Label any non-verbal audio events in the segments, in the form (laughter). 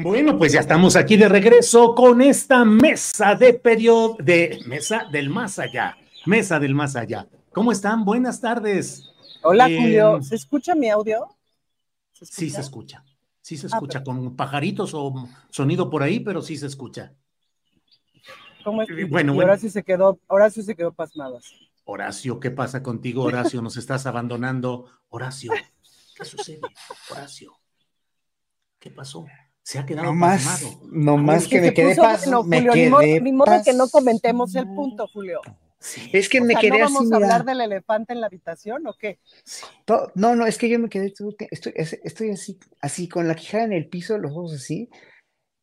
Bueno, pues ya estamos aquí de regreso con esta mesa de periodo, de mesa del más allá, mesa del más allá. ¿Cómo están? Buenas tardes. Hola, Eh, Julio. ¿Se escucha mi audio? ¿Se Sí se escucha, sí se Ah, escucha, con pajaritos o sonido por ahí, pero sí se escucha. ¿Cómo es? Bueno, bueno. sí se quedó, sí se quedó pasmada. Horacio, ¿qué pasa contigo, Horacio? Nos estás abandonando. Horacio, ¿qué sucede? Horacio, ¿qué pasó? Se ha quedado No más, pasmado. no más que me quedé puso pas, bueno, me Julio, ni modo, quedé ni modo que no comentemos el punto, Julio. Sí, Es que O me sea, quedé ¿no así, vamos a hablar del elefante en la habitación o qué? No, no, es que yo me quedé, estoy, es- estoy así, así con la quijada en el piso, los ojos así.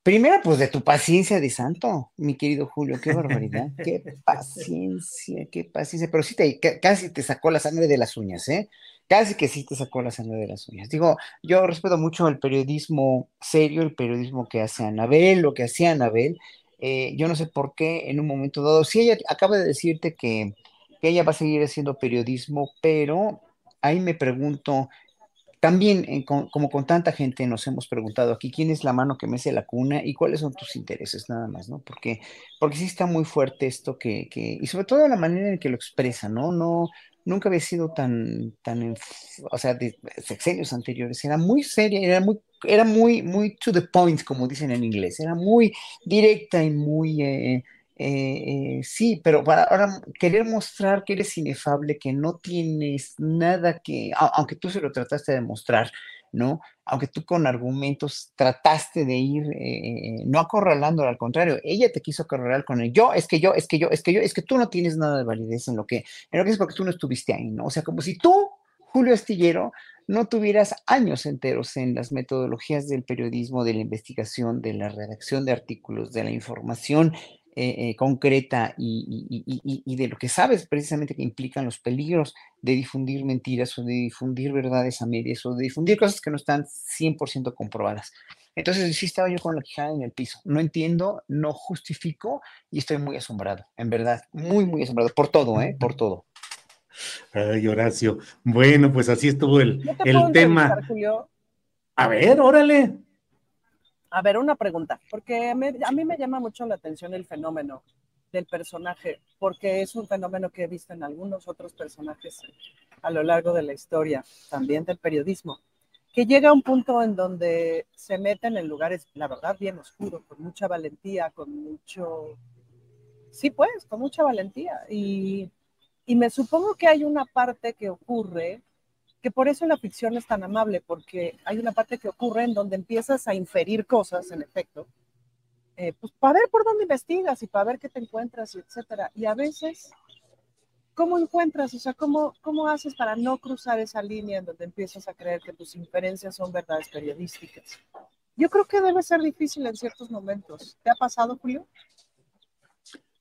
Primero, pues de tu paciencia de santo, mi querido Julio, qué barbaridad, qué (laughs) paciencia, qué paciencia, pero sí te, ca- casi te sacó la sangre de las uñas, ¿eh? Casi que sí te sacó la sangre de las uñas. Digo, yo respeto mucho el periodismo serio, el periodismo que hace Anabel, lo que hacía Anabel. Eh, yo no sé por qué en un momento dado, si ella acaba de decirte que, que ella va a seguir haciendo periodismo, pero ahí me pregunto, también, eh, como con tanta gente nos hemos preguntado aquí, ¿quién es la mano que mece la cuna y cuáles son tus intereses nada más, ¿no? Porque, porque sí está muy fuerte esto que, que, y sobre todo la manera en que lo expresa, ¿no? No, nunca había sido tan, tan, o sea, de sexenios anteriores, era muy seria, era muy, era muy, muy to the point, como dicen en inglés, era muy directa y muy, eh, eh, eh, sí, pero para ahora querer mostrar que eres inefable, que no tienes nada que, aunque tú se lo trataste de mostrar, ¿no? Aunque tú con argumentos trataste de ir, eh, no acorralándolo, al contrario, ella te quiso acorralar con el yo, es que yo, es que yo, es que yo, es que tú no tienes nada de validez en lo que, en lo que es porque tú no estuviste ahí, ¿no? O sea, como si tú, Julio Astillero, no tuvieras años enteros en las metodologías del periodismo, de la investigación, de la redacción de artículos, de la información eh, eh, concreta y, y- y- y- y de lo que sabes precisamente que implican los peligros de difundir mentiras o de difundir verdades a medias o de difundir cosas que no están 100% comprobadas. Entonces sí estaba yo con la quijada en el piso. No entiendo, no justifico y estoy muy asombrado, en verdad, muy, muy asombrado por todo, ¿eh? Por todo. Ay, Horacio. Bueno, pues así estuvo el, ¿No te el puedo tema. A ver, órale. A ver, una pregunta, porque a mí me llama mucho la atención el fenómeno del personaje, porque es un fenómeno que he visto en algunos otros personajes a lo largo de la historia, también del periodismo, que llega a un punto en donde se meten en lugares, la verdad, bien oscuros, con mucha valentía, con mucho, sí, pues, con mucha valentía. Y me supongo que hay una parte que ocurre que por eso la ficción es tan amable, porque hay una parte que ocurre en donde empiezas a inferir cosas, en efecto, eh, pues para ver por dónde investigas y para ver qué te encuentras, y etcétera. Y a veces, ¿cómo encuentras? O sea, ¿cómo, ¿cómo haces para no cruzar esa línea en donde empiezas a creer que tus inferencias son verdades periodísticas? Yo creo que debe ser difícil en ciertos momentos. ¿Te ha pasado, Julio?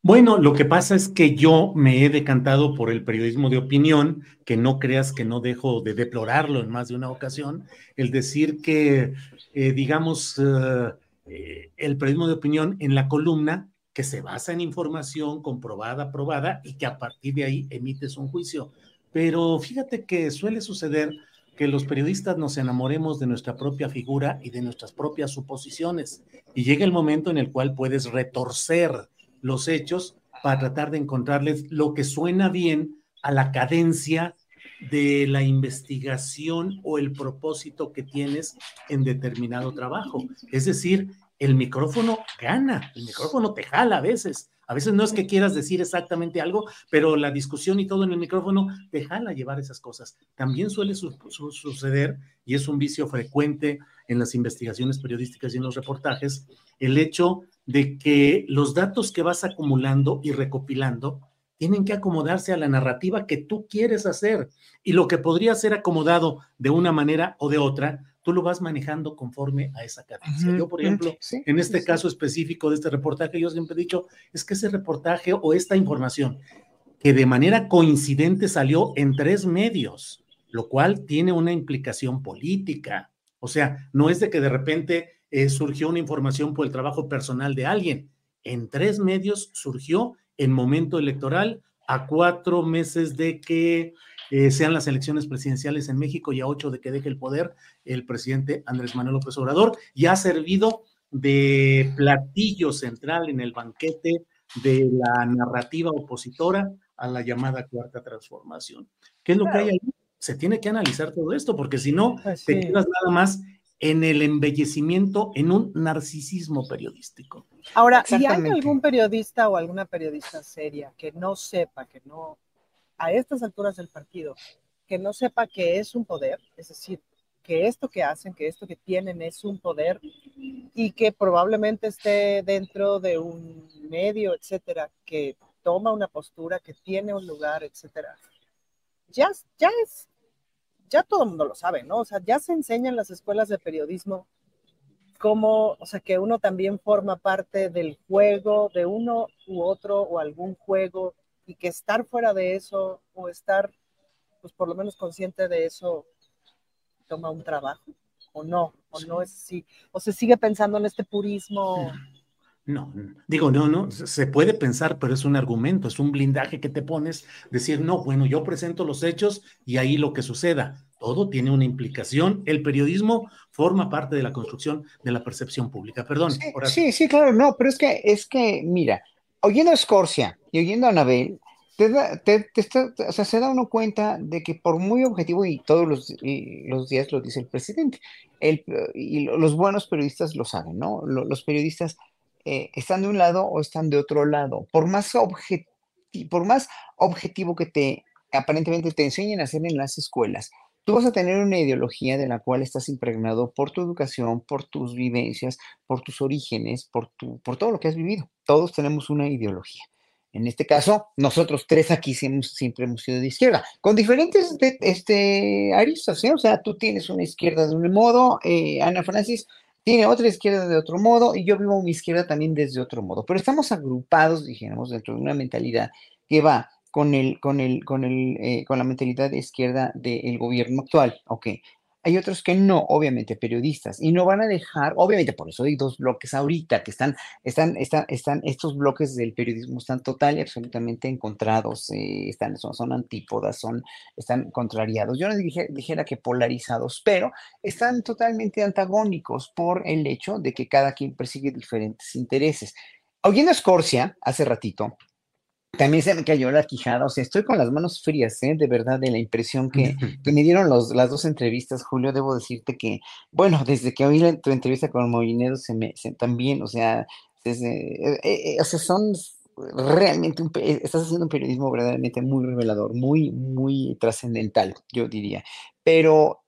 Bueno, lo que pasa es que yo me he decantado por el periodismo de opinión, que no creas que no dejo de deplorarlo en más de una ocasión, el decir que, eh, digamos, eh, eh, el periodismo de opinión en la columna que se basa en información comprobada, probada y que a partir de ahí emites un juicio. Pero fíjate que suele suceder que los periodistas nos enamoremos de nuestra propia figura y de nuestras propias suposiciones. Y llega el momento en el cual puedes retorcer los hechos para tratar de encontrarles lo que suena bien a la cadencia de la investigación o el propósito que tienes en determinado trabajo. Es decir, el micrófono gana, el micrófono te jala a veces. A veces no es que quieras decir exactamente algo, pero la discusión y todo en el micrófono te jala llevar esas cosas. También suele suceder, y es un vicio frecuente en las investigaciones periodísticas y en los reportajes, el hecho de que los datos que vas acumulando y recopilando tienen que acomodarse a la narrativa que tú quieres hacer. Y lo que podría ser acomodado de una manera o de otra, tú lo vas manejando conforme a esa cadencia. Yo, por ejemplo, en este caso específico de este reportaje, yo siempre he dicho, es que ese reportaje o esta información que de manera coincidente salió en tres medios, lo cual tiene una implicación política. O sea, no es de que de repente eh, surgió una información por el trabajo personal de alguien. En tres medios surgió en momento electoral, a cuatro meses de que eh, sean las elecciones presidenciales en México y a ocho de que deje el poder el presidente Andrés Manuel López Obrador, y ha servido de platillo central en el banquete de la narrativa opositora a la llamada cuarta transformación. ¿Qué es lo que hay ahí? Se tiene que analizar todo esto, porque si no, te quedas nada más en el embellecimiento, en un narcisismo periodístico. Ahora, ¿y hay algún periodista o alguna periodista seria que no sepa, que no, a estas alturas del partido, que no sepa que es un poder, es decir, que esto que hacen, que esto que tienen es un poder y que probablemente esté dentro de un medio, etcétera, que toma una postura, que tiene un lugar, etcétera. Ya, ya es ya todo el mundo lo sabe, ¿no? O sea, ya se enseña en las escuelas de periodismo cómo, o sea, que uno también forma parte del juego de uno u otro o algún juego y que estar fuera de eso o estar, pues por lo menos consciente de eso, toma un trabajo o no, o no es así, o se sigue pensando en este purismo. No, digo, no, no, se puede pensar, pero es un argumento, es un blindaje que te pones, decir, no, bueno, yo presento los hechos y ahí lo que suceda. Todo tiene una implicación. El periodismo forma parte de la construcción de la percepción pública. Perdón. Sí, sí, claro, no, pero es que, es que, mira, oyendo a Scorsia y oyendo a Anabel, se da uno cuenta de que por muy objetivo, y todos los, los días lo dice el presidente, el, y los buenos periodistas lo saben, ¿no? Los periodistas eh, están de un lado o están de otro lado. Por más, por más objetivo que te aparentemente te enseñen a hacer en las escuelas, tú vas a tener una ideología de la cual estás impregnado por tu educación, por tus vivencias, por tus orígenes, por, tu, por todo lo que has vivido. Todos tenemos una ideología. En este caso, nosotros tres aquí siempre hemos sido de izquierda, con diferentes este, aristas, ¿eh? O sea, tú tienes una izquierda de un modo, eh, Ana Francis tiene otra izquierda de otro modo y yo vivo mi izquierda también desde otro modo. Pero estamos agrupados, dijéramos, dentro de una mentalidad que va con, el, con, el, con, el, eh, con la mentalidad de izquierda del gobierno actual. Ok, hay otros que no, obviamente, periodistas, y no van a dejar, obviamente, por eso hay dos bloques ahorita que están, están, están, están estos bloques del periodismo están total y absolutamente encontrados, eh, están, son, son, antípodas, son, están contrariados. Yo no dijera que polarizados, pero están totalmente antagónicos por el hecho de que cada quien persigue diferentes intereses. Oyendo a Scorsia hace ratito, también se me cayó la quijada, o sea, estoy con las manos frías, ¿eh? de verdad, de la impresión que, me dieron los, las dos entrevistas, Julio, debo decirte que, bueno, desde que oí tu entrevista con Molinero, se me, también, o sea, eh, eh, o sea, son realmente, un, estás haciendo un periodismo verdaderamente muy revelador, muy, muy trascendental, yo diría, pero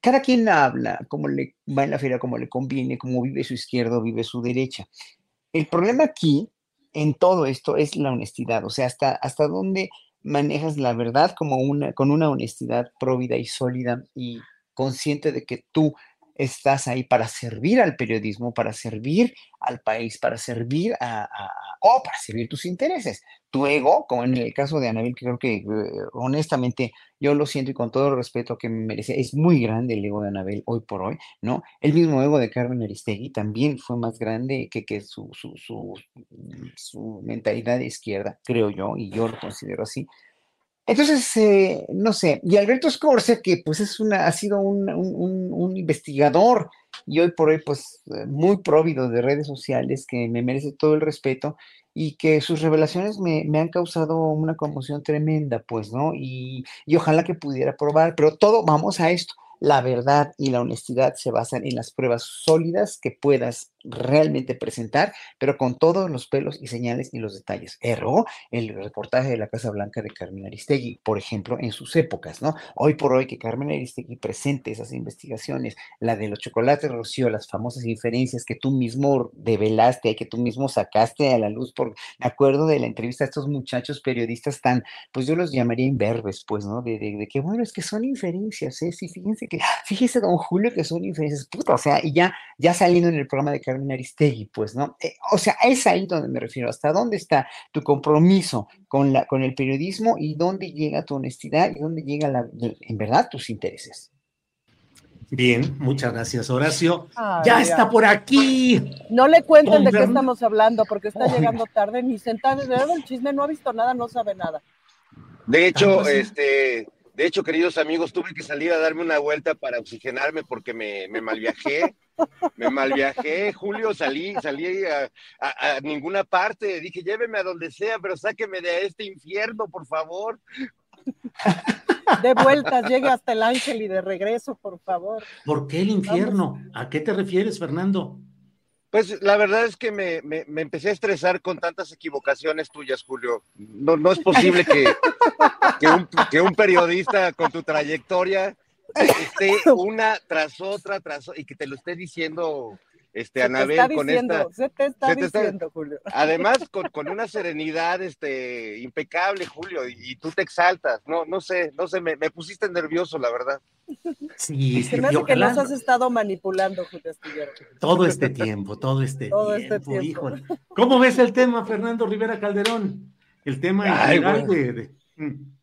cada quien habla como le va en la feria, como le conviene, como vive su izquierdo, vive su derecha. El problema aquí en todo esto es la honestidad, o sea, hasta, hasta dónde manejas la verdad como una, con una honestidad próvida y sólida y consciente de que tú estás ahí para servir al periodismo, para servir al país, para servir a, o para servir tus intereses. Tu ego, como en el caso de Anabel, que creo que eh, honestamente yo lo siento y con todo el respeto que me merece, es muy grande el ego de Anabel hoy por hoy, ¿no? El mismo ego de Carmen Aristegui también fue más grande que, su, su, su, su mentalidad de izquierda, creo yo, y yo lo considero así. Entonces, eh, no sé, y Alberto Scorse, que pues es una, ha sido un, un, investigador y hoy por hoy pues muy próvido de redes sociales, que me merece todo el respeto y que sus revelaciones me, me han causado una conmoción tremenda, pues, ¿no? Y, y ojalá que pudiera probar, pero todo, vamos a esto, la verdad y la honestidad se basan en las pruebas sólidas que puedas realmente presentar, pero con todos los pelos y señales y los detalles. Erró el reportaje de la Casa Blanca de Carmen Aristegui, por ejemplo, en sus épocas, ¿no? Hoy por hoy que Carmen Aristegui presente esas investigaciones, la de los chocolates Rocío, las famosas inferencias que tú mismo develaste, que tú mismo sacaste a la luz, por, me acuerdo de la entrevista a estos muchachos periodistas tan, pues yo los llamaría imberbes, pues, ¿no? De, de, que, bueno, es que son inferencias, ¿eh? Sí, fíjense que, fíjese, don Julio, que son inferencias, puta, o sea, y ya, ya saliendo en el programa de Carmen Aristegui, pues, ¿no? Eh, o sea, es ahí donde me refiero, hasta dónde está tu compromiso con, la, con el periodismo y dónde llega tu honestidad y dónde llega, la, en verdad, tus intereses. Bien, muchas gracias, Horacio. ya, está por aquí. No le cuenten de qué estamos hablando, porque está llegando tarde, ni sentado, de el chisme, no ha visto nada, no sabe nada. De hecho, este, de hecho, queridos amigos, tuve que salir a darme una vuelta para oxigenarme porque me, me malviajé. Me malviajé, Julio, salí, salí a, ninguna parte. Dije, lléveme a donde sea, pero sáqueme de este infierno, por favor. De vueltas, llegue hasta el ángel y de regreso, por favor. ¿Por qué el infierno? ¿A qué te refieres, Fernando? Pues la verdad es que me, empecé a estresar con tantas equivocaciones tuyas, Julio. No, no es posible que, que, un, periodista con tu trayectoria esté (laughs) una tras otra, tras y que te lo esté diciendo este, Anabel, con esta. Se te está diciendo, Julio. (laughs) Además, con, una serenidad este, impecable, Julio, y, tú te exaltas. No, no sé, no sé, me, pusiste nervioso, la verdad. Sí, Se me hace que nos has estado manipulando, Julio Astillero. Todo este tiempo, todo este (laughs) todo este tiempo. ¿Cómo ves el tema, Fernando Rivera Calderón? El tema de, mm.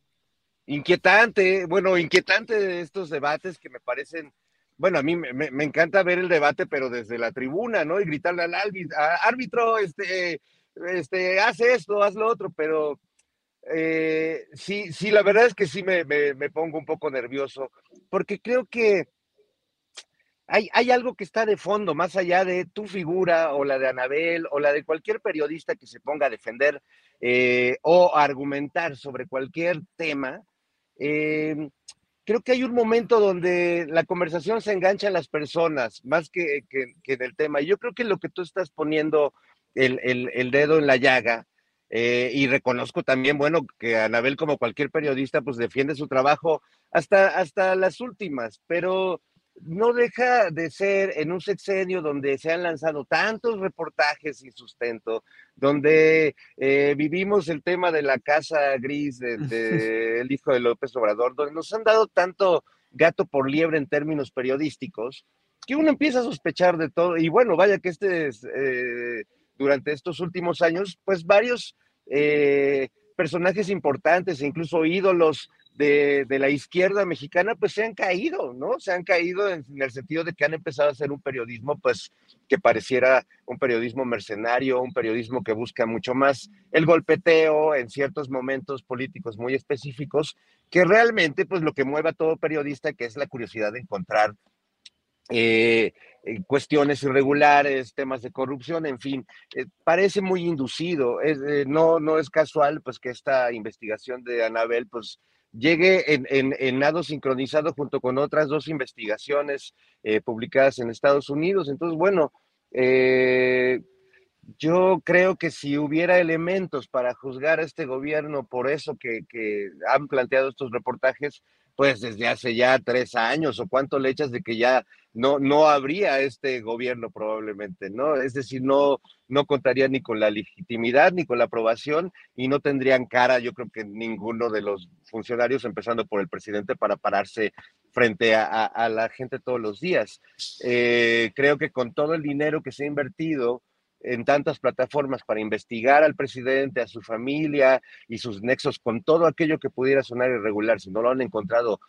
Inquietante, bueno, inquietante de estos debates que me parecen bueno, a mí me, encanta ver el debate, pero desde la tribuna, ¿no? Y gritarle al árbitro, este, este, hace esto, haz lo otro, pero eh, sí, sí, la verdad es que sí me, pongo un poco nervioso, porque creo que hay, hay, algo que está de fondo, más allá de tu figura o la de Anabel o la de cualquier periodista que se ponga a defender eh, o argumentar sobre cualquier tema. Eh, creo que hay un momento donde la conversación se engancha a las personas más que, que, en el tema. Yo creo que lo que tú estás poniendo el, el, dedo en la llaga, eh, y reconozco también, bueno, que Anabel, como cualquier periodista, pues defiende su trabajo hasta, hasta las últimas, pero no deja de ser en un sexenio donde se han lanzado tantos reportajes sin sustento, donde eh, vivimos el tema de la casa gris del de, (laughs) hijo de López Obrador, donde nos han dado tanto gato por liebre en términos periodísticos, que uno empieza a sospechar de todo. Y bueno, vaya que este es, eh, durante estos últimos años, pues varios eh, personajes importantes, e incluso ídolos de, la izquierda mexicana, pues se han caído, ¿no? Se han caído en, el sentido de que han empezado a hacer un periodismo, pues, que pareciera un periodismo mercenario, un periodismo que busca mucho más el golpeteo en ciertos momentos políticos muy específicos, que realmente, pues, lo que mueve a todo periodista, que es la curiosidad de encontrar eh, eh, cuestiones irregulares, temas de corrupción, en fin, eh, parece muy inducido. no, no es casual, pues, que esta investigación de Anabel, pues, llegue en, en, nado sincronizado junto con otras dos investigaciones eh, publicadas en Estados Unidos. Entonces, bueno, eh, yo creo que si hubiera elementos para juzgar a este gobierno por eso que, han planteado estos reportajes, pues desde hace ya tres años o cuánto le echas de que ya no, no habría este gobierno probablemente, ¿no? Es decir, no, no contaría ni con la legitimidad ni con la aprobación y no tendrían cara, yo creo que ninguno de los funcionarios, empezando por el presidente, para pararse frente a, la gente todos los días. Eh, creo que con todo el dinero que se ha invertido, en tantas plataformas para investigar al presidente, a su familia y sus nexos con todo aquello que pudiera sonar irregular, si no lo han encontrado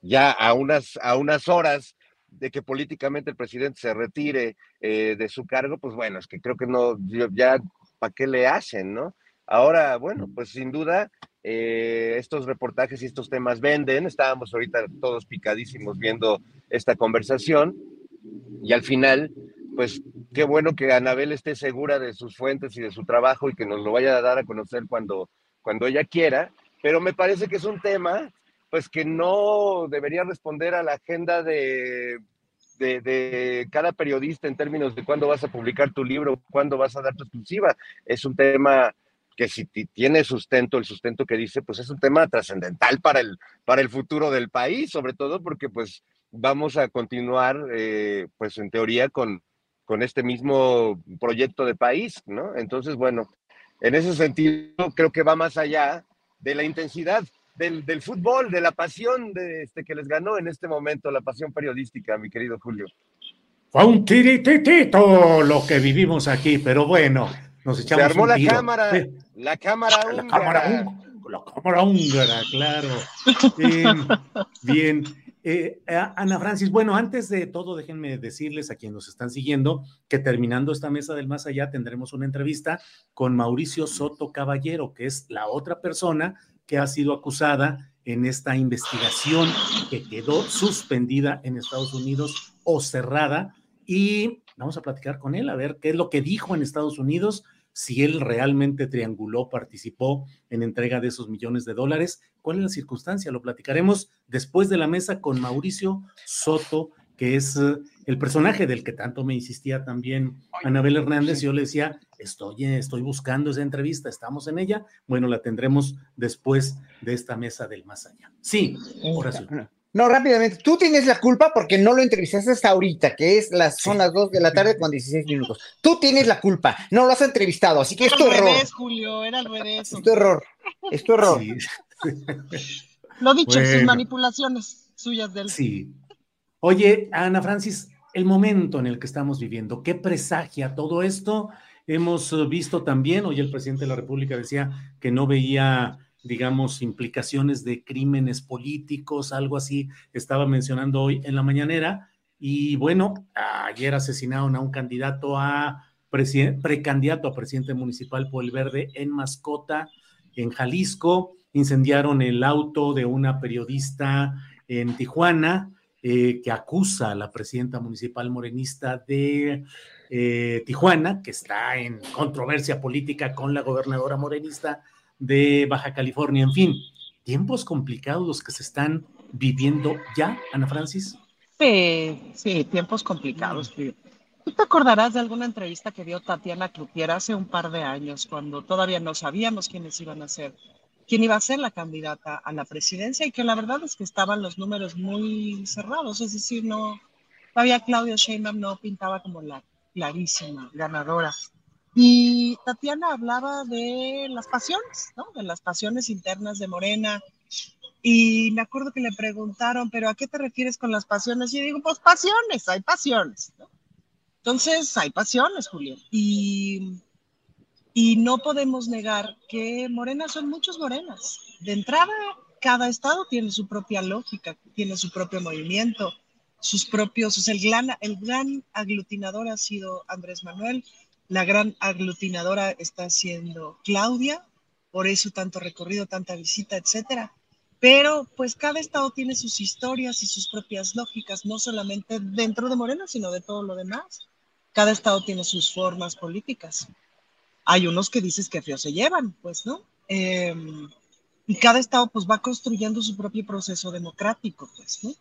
ya a unas, a unas horas de que políticamente el presidente se retire eh, de su cargo, pues bueno, es que creo que no, ya, ¿para qué le hacen, no? Ahora, bueno, pues sin duda, eh, estos reportajes y estos temas venden. Estábamos ahorita todos picadísimos viendo esta conversación y al final, pues qué bueno que Anabel esté segura de sus fuentes y de su trabajo y que nos lo vaya a dar a conocer cuando, cuando ella quiera, pero me parece que es un tema pues que no debería responder a la agenda de, de, cada periodista en términos de cuándo vas a publicar tu libro, cuándo vas a dar tu exclusiva. Es un tema que si tiene sustento, el sustento que dice, pues es un tema trascendental para el, para el futuro del país, sobre todo porque pues vamos a continuar, eh, pues en teoría, con, con este mismo proyecto de país, ¿no? Entonces, bueno, en ese sentido creo que va más allá de la intensidad del, del fútbol, de la pasión de este, que les ganó en este momento, la pasión periodística, mi querido Julio. Fue un tirititito lo que vivimos aquí, pero bueno, nos echamos Se armó la cámara, la cámara húngara. La cámara, la cámara húngara, claro. Eh, (laughs) bien, eh, Ana Francis, bueno, antes de todo, déjenme decirles a quienes nos están siguiendo que terminando esta mesa del más allá tendremos una entrevista con Mauricio Soto Caballero, que es la otra persona que ha sido acusada en esta investigación que quedó suspendida en Estados Unidos o cerrada. Y vamos a platicar con él a ver qué es lo que dijo en Estados Unidos si él realmente trianguló, participó en entrega de esos millones de dólares. ¿Cuál es la circunstancia? Lo platicaremos después de la mesa con Mauricio Soto, que es eh, el personaje del que tanto me insistía también Anabel Hernández. Yo le decía, estoy, estoy buscando esa entrevista, estamos en ella. Bueno, la tendremos después de esta mesa del más allá. Sí, Horacio. No, rápidamente. Tú tienes la culpa porque no lo entrevistaste hasta ahorita, que es las, son las 2 de la tarde con 16 minutos. Tú tienes la culpa. No lo has entrevistado, así que es tu error. Julio, era al revés. Es tu error. Es tu error. Lo dicho, sin manipulaciones suyas del. Sí. Oye, Ana Francis, el momento en el que estamos viviendo, ¿qué presagia todo esto? Hemos visto también, hoy el presidente de la República decía que no veía digamos, implicaciones de crímenes políticos, algo así estaba mencionando hoy en la mañanera. Y bueno, ayer asesinaron a un candidato a precandidato a presidente municipal por el Verde en Mascota, en Jalisco. Incendiaron el auto de una periodista en Tijuana eh, que acusa a la presidenta municipal morenista de eh, Tijuana, que está en controversia política con la gobernadora morenista de Baja California, en fin, tiempos complicados los que se están viviendo ya, Ana Francis. Sí, sí, tiempos complicados. ¿Tú te acordarás de alguna entrevista que dio Tatiana Clutier hace un par de años, cuando todavía no sabíamos quiénes iban a ser, quién iba a ser la candidata a la presidencia y que la verdad es que estaban los números muy cerrados, es decir, no, todavía Claudio Sheinbaum no pintaba como la clarísima ganadora. Y Tatiana hablaba de las pasiones, ¿no? De las pasiones internas de Morena. Y me acuerdo que le preguntaron, ¿pero a qué te refieres con las pasiones? Y digo, pues pasiones, hay pasiones. Entonces, hay pasiones, Julián. Y, y no podemos negar que Morena son muchos morenas. De entrada, cada estado tiene su propia lógica, tiene su propio movimiento, sus propios, o sea, el gran, el gran aglutinador ha sido Andrés Manuel, la gran aglutinadora está siendo Claudia, por eso tanto recorrido, tanta visita, etcétera. Pero pues cada estado tiene sus historias y sus propias lógicas, no solamente dentro de Morena, sino de todo lo demás. Cada estado tiene sus formas políticas. Hay unos que dices que feo se llevan, pues, ¿no? Em, y cada estado pues va construyendo su propio proceso democrático, pues, ¿no?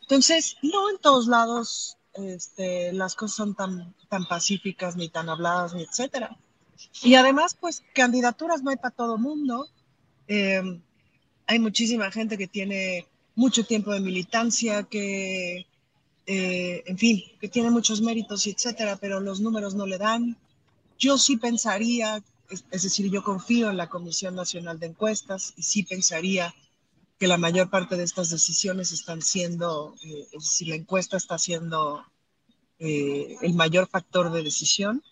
Entonces, no en todos lados este, las cosas son tan, tan pacíficas, ni tan habladas, ni etcétera. Y además, pues candidaturas no hay para todo mundo. Eh, hay muchísima gente que tiene mucho tiempo de militancia, que, eh, en fin, que tiene muchos méritos etcétera, pero los números no le dan. Yo sí pensaría, es, decir, yo confío en la Comisión Nacional de Encuestas y sí pensaría que la mayor parte de estas decisiones están siendo, eh, es decir, la encuesta está siendo eh, el mayor factor de decisión.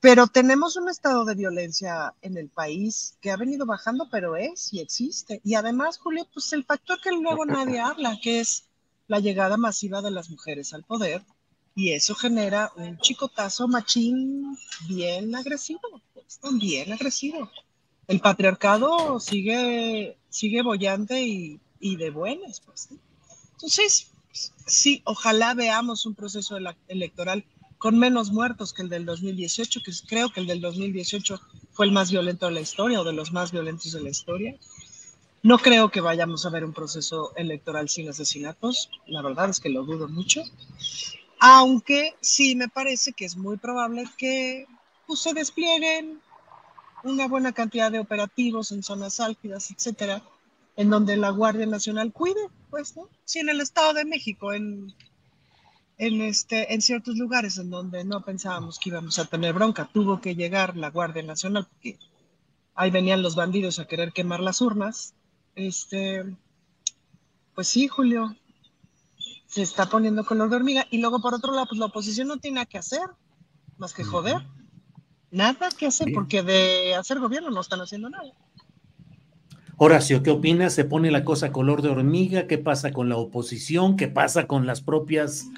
Pero tenemos un estado de violencia en el país que ha venido bajando, pero es y existe. Y además, Julio, pues el factor que luego (laughs) nadie habla, que es la llegada masiva de las mujeres al poder, y eso genera un chicotazo machín bien agresivo, pues, bien agresivo. El patriarcado sigue, sigue bollante y, y de buenas, pues. Entonces, sí, ojalá veamos un proceso electoral con menos muertos que el del 2018, que creo que el del 2018 fue el más violento de la historia o de los más violentos de la historia. No creo que vayamos a ver un proceso electoral sin asesinatos, la verdad es que lo dudo mucho, aunque sí me parece que es muy probable que pues, se desplieguen una buena cantidad de operativos en zonas álgidas, etcétera, en donde la Guardia Nacional cuide, pues, ¿no? Sí, en el Estado de México, en en, este, en ciertos lugares en donde no pensábamos que íbamos a tener bronca. Tuvo que llegar la Guardia Nacional porque ahí venían los bandidos a querer quemar las urnas. Este, pues sí, Julio, se está poniendo color de hormiga. Y luego, por otro lado, pues la oposición no tiene nada que hacer, más que joder. Nada que hacer, porque de hacer gobierno no están haciendo nada. Horacio, ¿qué opinas? ¿Se pone la cosa color de hormiga? ¿Qué pasa con la oposición? ¿Qué pasa con las propias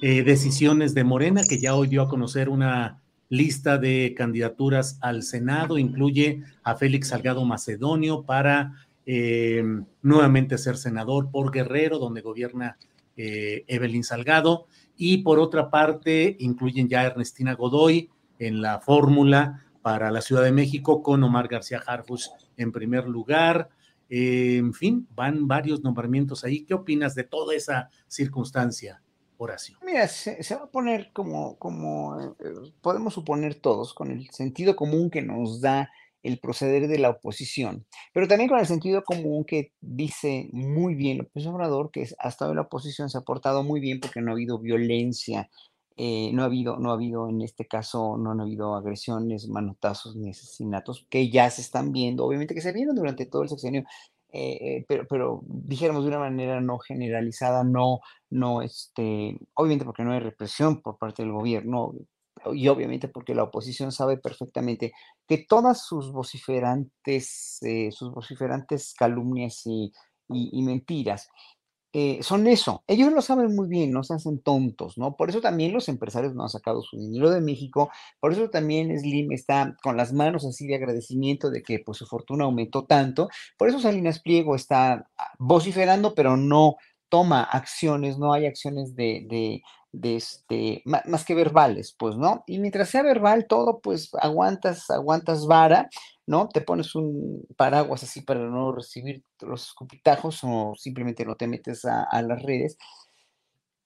eh, decisiones de Morena, que ya hoy dio a conocer una lista de candidaturas al Senado, incluye a Félix Salgado Macedonio para eh, nuevamente ser senador por Guerrero, donde gobierna eh, Evelyn Salgado, y por otra parte incluyen ya a Ernestina Godoy en la fórmula para la Ciudad de México con Omar García Harfus en primer lugar. en fin, van varios nombramientos ahí. ¿Qué opinas de toda esa circunstancia? Horacio? Mira, se, va a poner como, como eh, podemos suponer todos, con el sentido común que nos da el proceder de la oposición, pero también con el sentido común que dice muy bien López Obrador, que hasta hoy la oposición se ha portado muy bien porque no ha habido violencia, eh, no, ha habido, no ha habido en este caso, no han habido agresiones, manotazos ni asesinatos que ya se están viendo, obviamente que se vieron durante todo el sexenio eh, pero, pero dijéramos de una manera no generalizada, no, no, este, obviamente porque no hay represión por parte del gobierno y obviamente porque la oposición sabe perfectamente que todas sus vociferantes, eh, sus vociferantes calumnias y, y mentiras eh, son eso. Ellos lo saben muy bien, no se hacen tontos, ¿no? Por eso también los empresarios no han sacado su dinero de México, por eso también Slim está con las manos así de agradecimiento de que pues su fortuna aumentó tanto, por eso Salinas Pliego está ah, vociferando, pero no toma acciones, no hay acciones de, de este, más que verbales, pues, ¿no? Y mientras sea verbal todo, pues aguantas, aguantas vara, ¿no? Te pones un paraguas así para no recibir los escupitajos o simplemente no te metes a, las redes.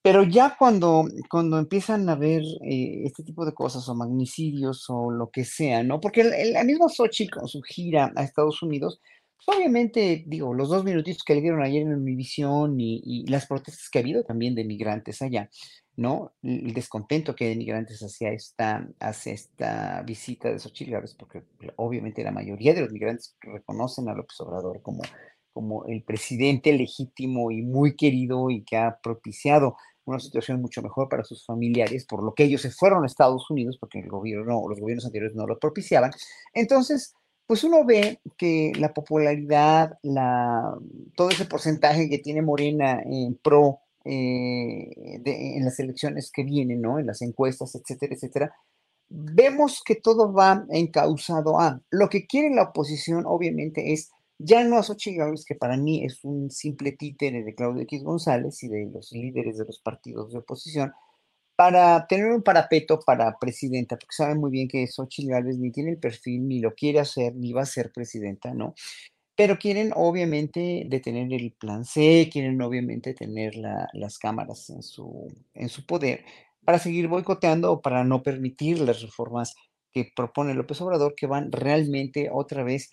Pero ya cuando, cuando empiezan a ver eh, este tipo de cosas o magnicidios o lo que sea, ¿no? Porque el, mismo Xochitl con su gira a Estados Unidos, pues obviamente, digo, los dos minutitos que le dieron ayer en mi visión y, y las protestas que ha habido también de migrantes allá, ¿no? El descontento que hay migrantes hacia esta, esta visita de Xochitl porque obviamente la mayoría de los migrantes reconocen a López Obrador como, como el presidente legítimo y muy querido y que ha propiciado una situación mucho mejor para sus familiares, por lo que ellos se fueron a Estados Unidos, porque el gobierno, los gobiernos anteriores no lo propiciaban. Entonces, pues uno ve que la popularidad, la, todo ese porcentaje que tiene Morena en pro eh, en las elecciones que vienen, ¿no? En las encuestas, etcétera, etcétera, vemos que todo va encauzado a lo que quiere la oposición, obviamente, es ya no a Xochitl que para mí es un simple títere de Claudio X González y de los líderes de los partidos de oposición, para tener un parapeto para presidenta, porque saben muy bien que Xochitl Gálvez ni tiene el perfil, ni lo quiere hacer, ni va a ser presidenta, ¿no? Pero quieren obviamente detener el plan C, quieren obviamente tener las cámaras en su, en su poder para seguir boicoteando o para no permitir las reformas que propone López Obrador, que van realmente otra vez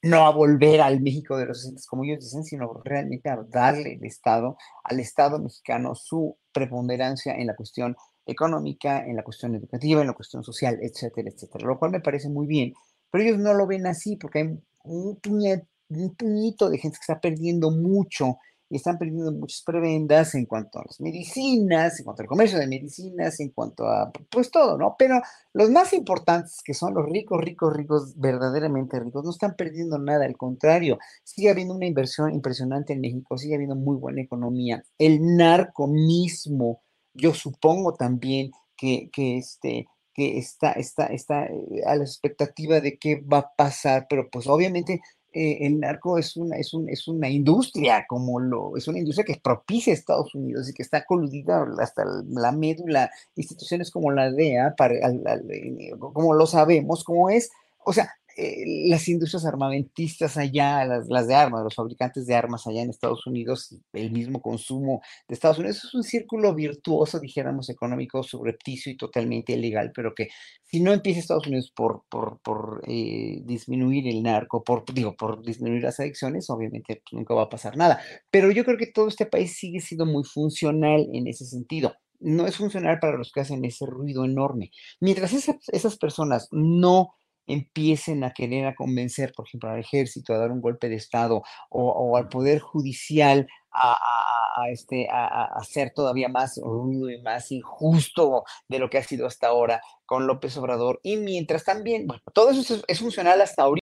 no a volver al México de los 60, como ellos dicen, sino realmente a darle el Estado, al Estado mexicano su preponderancia en la cuestión económica, en la cuestión educativa, en la cuestión social, etcétera, etcétera. Lo cual me parece muy bien, pero ellos no lo ven así porque hay un, un puñito de gente que está perdiendo mucho y están perdiendo muchas prebendas en cuanto a las medicinas, en cuanto al comercio de medicinas, en cuanto a, pues todo, ¿no? Pero los más importantes, que son los ricos, ricos, ricos, verdaderamente ricos, no están perdiendo nada, al contrario, sigue habiendo una inversión impresionante en México, sigue habiendo muy buena economía. El narco mismo, yo supongo también que, que este, que está, está, está eh, a la expectativa de qué va a pasar, pero pues obviamente eh, el narco es una, es, un, es una industria, como lo, es una industria que propicia a Estados Unidos y que está coludida hasta la médula, instituciones como la DEA, para, eh, como lo sabemos, como es, o sea, eh, las industrias armamentistas allá, las, de armas, los fabricantes de armas allá en Estados Unidos, el mismo consumo de Estados Unidos, es un círculo virtuoso, dijéramos, económico, subrepticio y totalmente ilegal, pero que si no empieza Estados Unidos por, por, eh, disminuir el narco, por, digo, por disminuir las adicciones, obviamente pues, nunca va a pasar nada. Pero yo creo que todo este país sigue siendo muy funcional en ese sentido no es funcional para los que hacen ese ruido enorme. Mientras esas personas no empiecen a querer a convencer, por ejemplo, al ejército a dar un golpe de Estado o, al Poder Judicial a, este, a, hacer todavía más ruido y más injusto de lo que ha sido hasta ahora con López Obrador. Y mientras también, bueno, todo eso es, es funcional hasta ahorita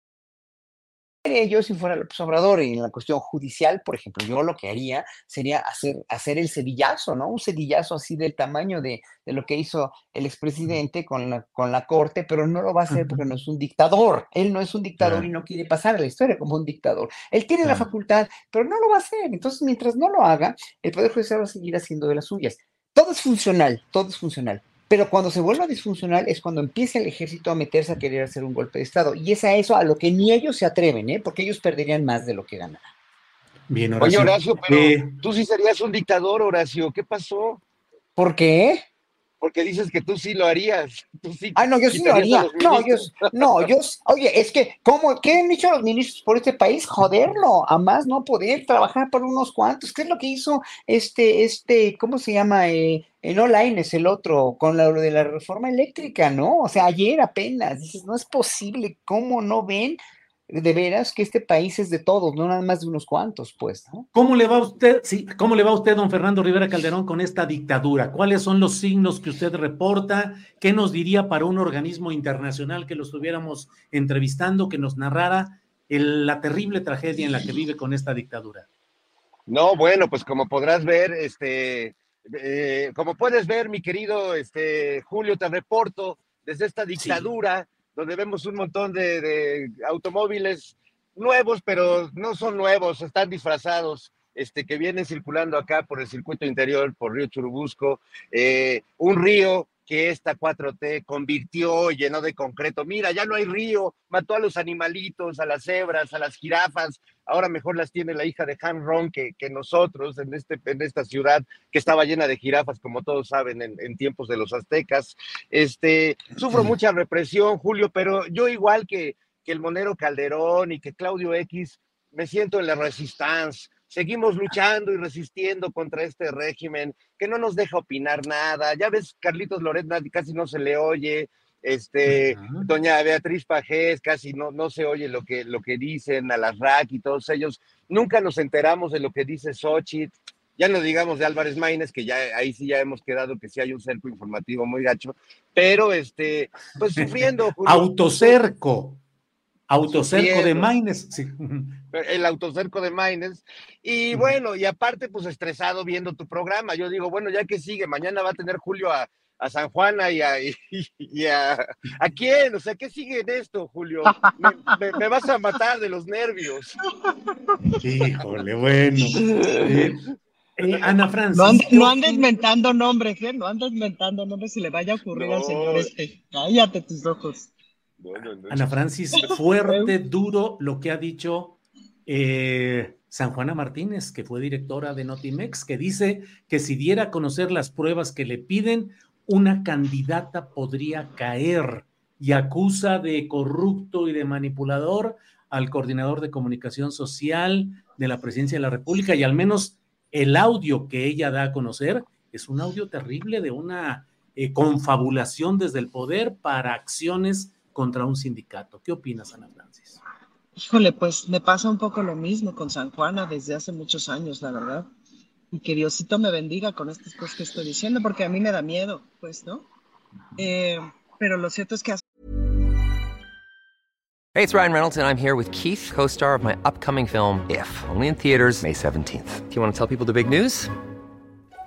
yo, si fuera López Obrador y en la cuestión judicial, por ejemplo, yo lo que haría sería hacer, hacer el cedillazo, ¿no? Un cedillazo así del tamaño de, de lo que hizo el expresidente con la, con la corte, pero no lo va a hacer porque no es un dictador. Él no es un dictador y no quiere pasar a la historia como un dictador. Él tiene la facultad, pero no lo va a hacer. Entonces, mientras no lo haga, el Poder Judicial va a seguir haciendo de las suyas. Todo es funcional, todo es funcional. Pero cuando se vuelva disfuncional es cuando empieza el ejército a meterse a querer hacer un golpe de Estado. Y es a eso a lo que ni ellos se atreven, ¿eh? porque ellos perderían más de lo que ganan. Bien, Horacio. Oye, Horacio, pero eh, tú sí serías un dictador, Horacio. ¿Qué pasó? ¿Por qué? Porque dices que tú sí lo harías. (laughs) Tú sí, ah, no, yo sí lo haría. No, yo, no, yo, oye, es que, ¿cómo, ¿qué han hecho los ministros por este país? Joderlo, a más no poder trabajar por unos cuantos. ¿Qué es lo que hizo este, este, ¿cómo se llama? Eh, en online es el otro, con lo de la reforma eléctrica, ¿no? O sea, ayer apenas, dices, no es posible, ¿cómo no ven de veras que este país es de todos, no nada más de unos cuantos, pues. ¿no? ¿Cómo le va a usted, sí, cómo le va a usted, don Fernando Rivera Calderón, con esta dictadura? ¿Cuáles son los signos que usted reporta? ¿Qué nos diría para un organismo internacional que lo estuviéramos entrevistando, que nos narrara la terrible tragedia en la que vive con esta dictadura? No, bueno, pues como podrás ver, este, eh, como puedes ver, mi querido este, Julio, te reporto desde esta dictadura donde vemos un montón de, automóviles nuevos, pero no son nuevos, están disfrazados. Este, que vienen circulando acá por el circuito interior, por Río Churubusco, eh, un río que esta 4T convirtió, llenó de concreto. Mira, ya no hay río, mató a los animalitos, a las cebras, a las jirafas. Ahora mejor las tiene la hija de Han Ron que, que nosotros en, este, en esta ciudad que estaba llena de jirafas, como todos saben, en, tiempos de los aztecas. Este, sufro mucha represión, Julio, pero yo igual que, que el Monero Calderón y que Claudio X, me siento en la resistencia seguimos luchando y resistiendo contra este régimen que no nos deja opinar nada. Ya ves, Carlitos Loret casi no se le oye, este, doña Beatriz Pajés casi no, no se oye lo que, lo que dicen, a las RAC y todos ellos. Nunca nos enteramos de lo que dice Xochitl. Ya no digamos de Álvarez Maínez, que ya ahí sí ya hemos quedado que sí hay un cerco informativo muy gacho, pero este, pues sufriendo. (laughs) Autocerco. Autocerco de Maines, sí. El autocerco de Maines. Y bueno, y aparte, pues estresado viendo tu programa. Yo digo, bueno, ya que sigue, mañana va a tener Julio a, San Juana y a, y, a, a, quién, o sea, ¿qué sigue en esto, Julio? Me, vas a matar de los nervios. Híjole, bueno. Eh, eh, Ana Francis. No, andes inventando nombres, ¿eh? No andes inventando nombres si le vaya a ocurrir al señor este. Cállate tus ojos. Ana Francis, fuerte, (laughs) duro lo que ha dicho eh, San Juana Martínez, que fue directora de Notimex, que dice que si diera a conocer las pruebas que le piden, una candidata podría caer y acusa de corrupto y de manipulador al coordinador de comunicación social de la presidencia de la República y al menos el audio que ella da a conocer es un audio terrible de una eh, confabulación desde el poder para acciones contra un sindicato. ¿Qué opinas, Ana Francis? Híjole, pues me pasa un poco lo mismo con San Juana desde hace muchos años, la verdad. Y que Diosito me bendiga con estas cosas que estoy diciendo, porque a mí me da miedo, pues, ¿no? Eh, pero lo cierto es que Hey, it's Ryan Reynolds, and I'm here with Keith, co star of my upcoming film, If, only in theaters, May 17th. Do you want to tell people the big news?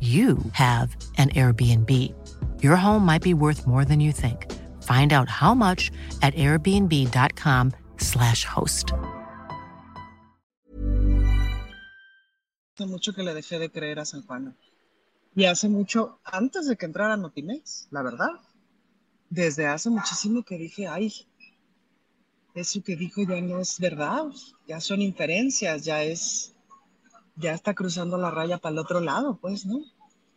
you have an Airbnb. Your home might be worth more than you think. Find out how much at airbnb.com/slash host. Hace mucho que le dejé de creer a San Juan. Y hace mucho, antes de que entrara Notimex, la verdad. Desde hace muchísimo que dije, ay, eso que dijo ya no es verdad, ya son inferencias, ya es ya está cruzando la raya para el otro lado, pues, ¿no?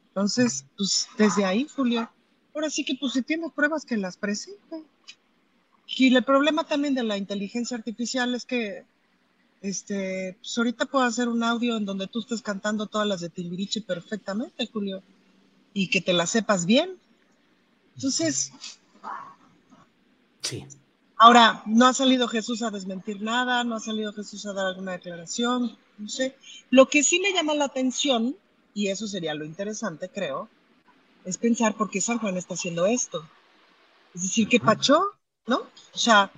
Entonces, pues desde ahí, Julio, ahora sí que pues si tiene pruebas que las presente. Y el problema también de la inteligencia artificial es que, este, pues ahorita puedo hacer un audio en donde tú estés cantando todas las de Timbiriche perfectamente, Julio, y que te las sepas bien. Entonces, sí. Ahora, no ha salido Jesús a desmentir nada, no ha salido Jesús a dar alguna declaración, no sé. Lo que sí me llama la atención, y eso sería lo interesante, creo, es pensar por qué San Juan está haciendo esto. Es decir, que Pachó, ¿no? O sea,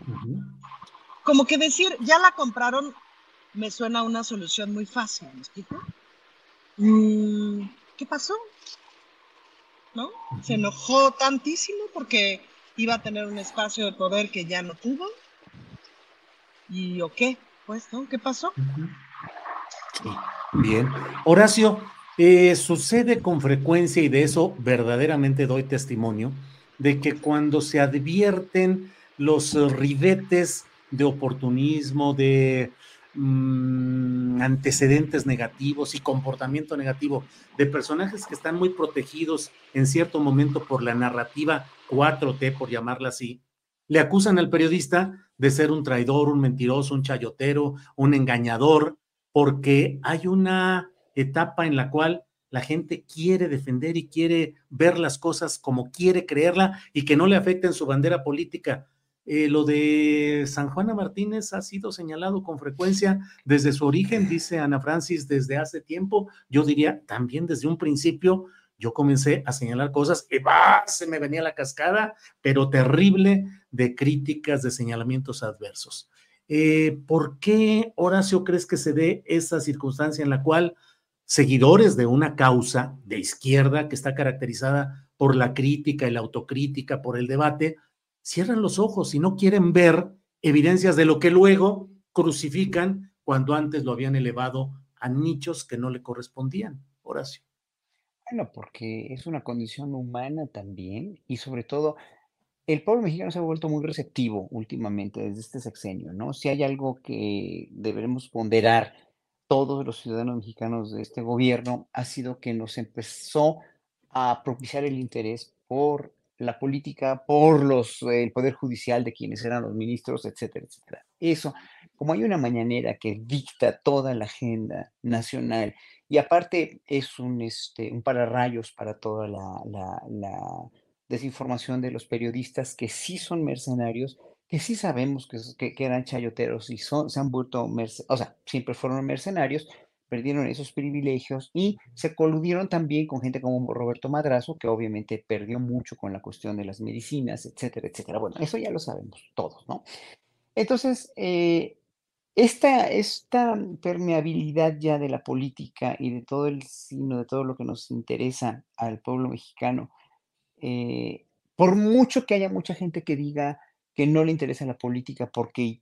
como que decir, ya la compraron, me suena una solución muy fácil, ¿me explico? Mm, ¿Qué pasó? ¿No? Se enojó tantísimo porque iba a tener un espacio de poder que ya no tuvo. ¿Y o qué? Pues, ¿no? ¿Qué pasó? Bien. Horacio, eh, sucede con frecuencia y de eso verdaderamente doy testimonio, de que cuando se advierten los ribetes de oportunismo, de mm, antecedentes negativos y comportamiento negativo de personajes que están muy protegidos en cierto momento por la narrativa 4T, por llamarla así, le acusan al periodista de ser un traidor, un mentiroso, un chayotero, un engañador, porque hay una etapa en la cual la gente quiere defender y quiere ver las cosas como quiere creerla y que no le afecten su bandera política. Eh, lo de San Juana Martínez ha sido señalado con frecuencia desde su origen, dice Ana Francis, desde hace tiempo. Yo diría también desde un principio, yo comencé a señalar cosas y ¡bah! se me venía la cascada, pero terrible de críticas, de señalamientos adversos. Eh, ¿Por qué, Horacio, crees que se dé esa circunstancia en la cual seguidores de una causa de izquierda que está caracterizada por la crítica y la autocrítica, por el debate, cierran los ojos y no quieren ver evidencias de lo que luego crucifican cuando antes lo habían elevado a nichos que no le correspondían. Horacio. Bueno, porque es una condición humana también y sobre todo el pueblo mexicano se ha vuelto muy receptivo últimamente desde este sexenio, ¿no? Si hay algo que deberemos ponderar todos los ciudadanos mexicanos de este gobierno ha sido que nos empezó a propiciar el interés por la política, por los, el poder judicial de quienes eran los ministros, etcétera, etcétera. Eso, como hay una mañanera que dicta toda la agenda nacional y aparte es un, este, un pararrayos para toda la, la, la desinformación de los periodistas que sí son mercenarios, que sí sabemos que, que, eran chayoteros y son, se han vuelto, o sea, siempre fueron mercenarios, perdieron esos privilegios y se coludieron también con gente como Roberto Madrazo, que obviamente perdió mucho con la cuestión de las medicinas, etcétera, etcétera. Bueno, eso ya lo sabemos todos, ¿no? Entonces, eh, esta, esta permeabilidad ya de la política y de todo el signo, de todo lo que nos interesa al pueblo mexicano, eh, por mucho que haya mucha gente que diga que no le interesa la política porque,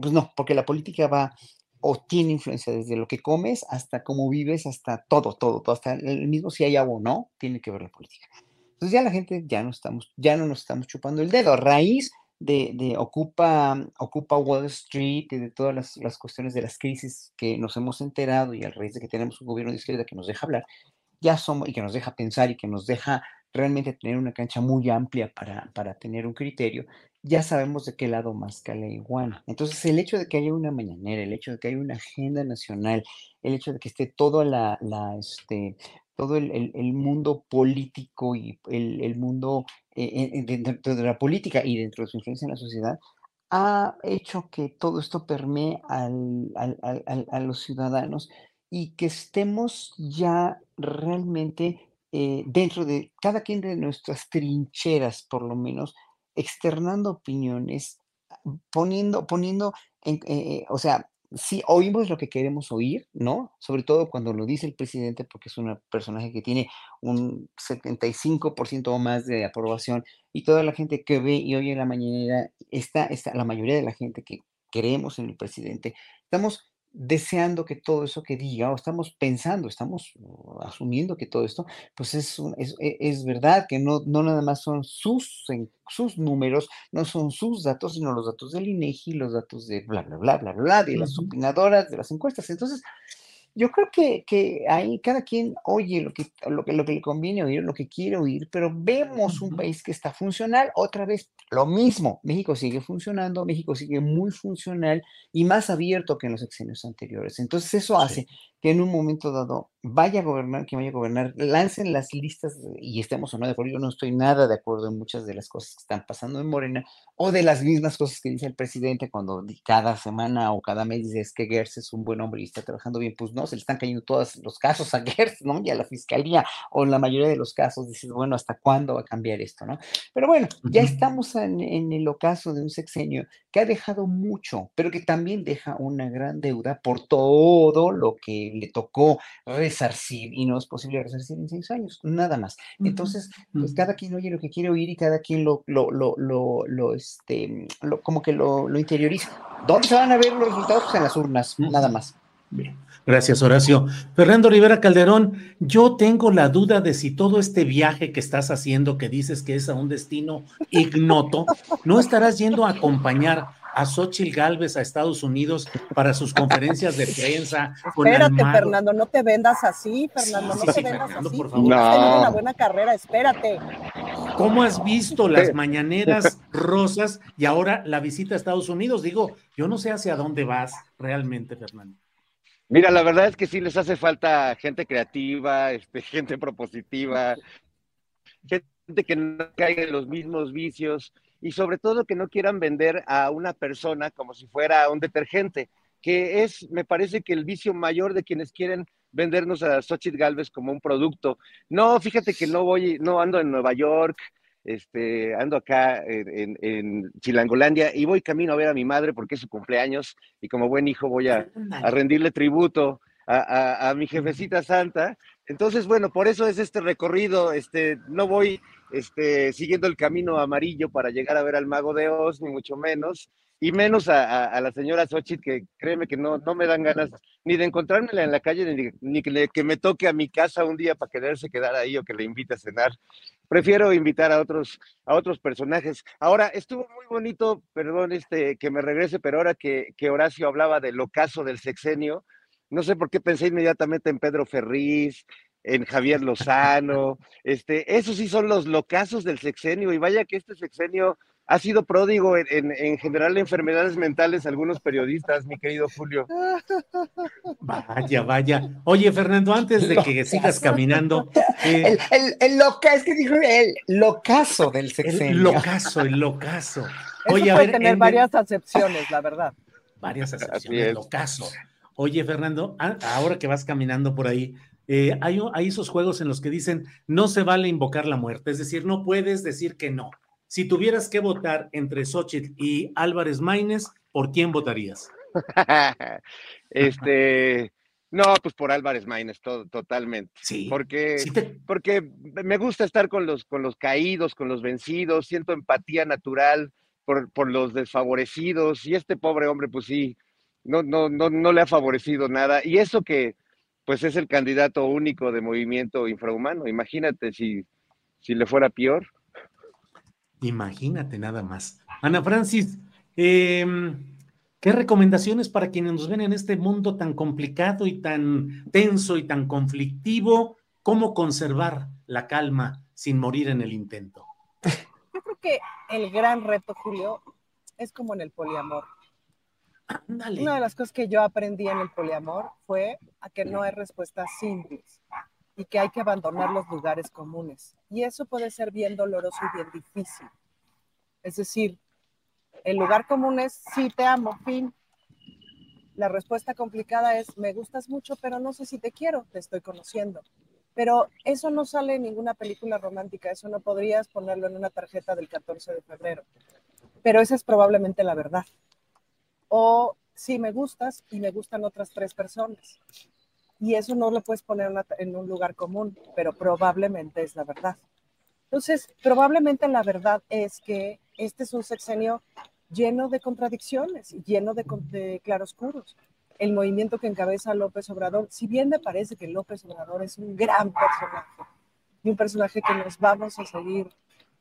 pues no, porque la política va o tiene influencia desde lo que comes hasta cómo vives, hasta todo, todo, todo, hasta el mismo si hay agua o no, tiene que ver la política. Entonces ya la gente ya no estamos, ya no nos estamos chupando el dedo. A raíz de, ocupa, ocupa Wall Street y de todas las, las, cuestiones de las crisis que nos hemos enterado y a raíz de que tenemos un gobierno de izquierda que nos deja hablar, ya somos y que nos deja pensar y que nos deja realmente tener una cancha muy amplia para, para tener un criterio, ya sabemos de qué lado más la iguana. Entonces, el hecho de que haya una mañanera, el hecho de que haya una agenda nacional, el hecho de que esté toda la, la este, todo el, el, mundo político y el, el mundo eh, dentro de la política y dentro de su influencia en la sociedad, ha hecho que todo esto permee al, al, a los ciudadanos y que estemos ya realmente eh, dentro de cada quien de nuestras trincheras, por lo menos, externando opiniones, poniendo, poniendo, en, eh, o sea, si oímos lo que queremos oír, ¿no? Sobre todo cuando lo dice el presidente, porque es un personaje que tiene un 75% o más de aprobación, y toda la gente que ve y oye la mañanera, está, está, la mayoría de la gente que creemos en el presidente, estamos deseando que todo eso que diga, o estamos pensando, estamos uh, asumiendo que todo esto, pues es, es, e, es, verdad, que no, no nada más son sus, sus números, no son sus datos, sino los datos del INEGI, los datos de bla, bla, bla, bla, bla, de las opinadoras, de las encuestas. Entonces, yo creo que, que, ahí cada quien oye lo que, lo, que, lo que le conviene oír, lo que quiere oír, pero vemos un país que está funcional, otra vez lo mismo, México sigue funcionando, México sigue muy funcional y más abierto que en los exenios anteriores. Entonces eso hace que en un momento dado vaya a gobernar, que vaya a gobernar, lancen las listas y estemos o no de acuerdo. Yo no estoy nada de acuerdo en muchas de las cosas que están pasando en Morena o de las mismas cosas que dice el presidente cuando cada semana o cada mes dice que Gers es un buen hombre y está trabajando bien. Pues no, se le están cayendo todos los casos (laughs) a Gers, ¿no? Y a la fiscalía o en la mayoría de los casos dices, bueno, ¿hasta cuándo va a cambiar esto, no? Pero bueno, ya estamos en, en el ocaso de un sexenio que ha dejado mucho, pero que también deja una gran deuda por todo lo que le tocó resarcir y no es posible resarcir en seis años, nada más. Entonces, pues cada quien oye lo que quiere oír y cada quien lo, lo, lo, lo, lo este, lo, como que lo, lo interioriza. ¿Dónde se van a ver los resultados? Pues en las urnas, nada más. Bien. Gracias, Horacio. Fernando Rivera Calderón, yo tengo la duda de si todo este viaje que estás haciendo, que dices que es a un destino ignoto, no estarás yendo a acompañar a Xochitl Galvez a Estados Unidos para sus conferencias de prensa. Espérate, Fernando, no te vendas así, Fernando, no te vendas así. Por favor. No. una buena carrera, espérate. ¿Cómo has visto las mañaneras rosas y ahora la visita a Estados Unidos? Digo, yo no sé hacia dónde vas realmente, Fernando. Mira, la verdad es que sí les hace falta gente creativa, (laughs) este, gente propositiva, gente que no caiga en los mismos vicios y sobre todo que no quieran vender a una persona como si fuera un detergente, que es, me parece que el vicio mayor de quienes quieren vendernos a Xochitl Galvez como un producto. No, fíjate que no voy, no ando en Nueva York, este, ando acá en, Chilangolandia y voy camino a ver a mi madre porque es su cumpleaños y como buen hijo voy a, rendirle tributo a, a, mi jefecita santa. Entonces, bueno, por eso es este recorrido, este, no voy este, siguiendo el camino amarillo para llegar a ver al mago de Oz, ni mucho menos, y menos a, la señora Xochitl, que créeme que no, no me dan ganas ni de encontrármela en la calle, ni, que, que, me toque a mi casa un día para quererse quedar ahí o que le invite a cenar. Prefiero invitar a otros, a otros personajes. Ahora, estuvo muy bonito, perdón este, que me regrese, pero ahora que, que Horacio hablaba del ocaso del sexenio, no sé por qué pensé inmediatamente en Pedro Ferriz, en Javier Lozano, (laughs) este, esos sí son los locazos del sexenio, y vaya que este sexenio ha sido pródigo en, en, general enfermedades mentales algunos periodistas, mi querido Julio. Vaya, vaya. Oye, Fernando, antes de que sigas caminando. Eh, el, el, loca, es que dijo el locazo del sexenio. El locazo, el locazo. Oye, a ver, tener varias acepciones, la verdad. Varias acepciones, locazo. Oye, Fernando, ahora que vas caminando por ahí, eh, hay, hay, esos juegos en los que dicen no se vale invocar la muerte, es decir, no puedes decir que no. Si tuvieras que votar entre Xochitl y Álvarez Maínez, ¿por quién votarías? (laughs) este, no, pues por Álvarez Maínez, totalmente. Sí. Porque, porque me gusta estar con los, con los caídos, con los vencidos, siento empatía natural por, por los desfavorecidos, y este pobre hombre, pues sí, no, no, no, no le ha favorecido nada. Y eso que, pues es el candidato único de movimiento infrahumano. Imagínate si, si le fuera peor. Imagínate nada más. Ana Francis, em, ¿qué recomendaciones para quienes nos ven en este mundo tan complicado y tan tenso y tan conflictivo? ¿Cómo conservar la calma sin morir en el intento? Yo creo que el gran reto, Julio, es como en el poliamor. Una de las cosas que yo aprendí en el poliamor fue a que no hay respuestas simples y que hay que abandonar los lugares comunes. Y eso puede ser bien doloroso y bien difícil. Es decir, el lugar común es sí te amo, fin. La respuesta complicada es me gustas mucho, pero no sé si te quiero, te estoy conociendo. Pero eso no sale en ninguna película romántica, eso no podrías ponerlo en una tarjeta del 14 de febrero. Pero esa es probablemente la verdad o sí me gustas y me gustan otras tres personas. Y eso no lo puedes poner en un lugar común, pero probablemente es la verdad. Entonces, probablemente la verdad es que este es un sexenio lleno de contradicciones, lleno de, de claroscuros. El movimiento que encabeza López Obrador, si bien me parece que López Obrador es un gran personaje y un personaje que nos vamos a seguir,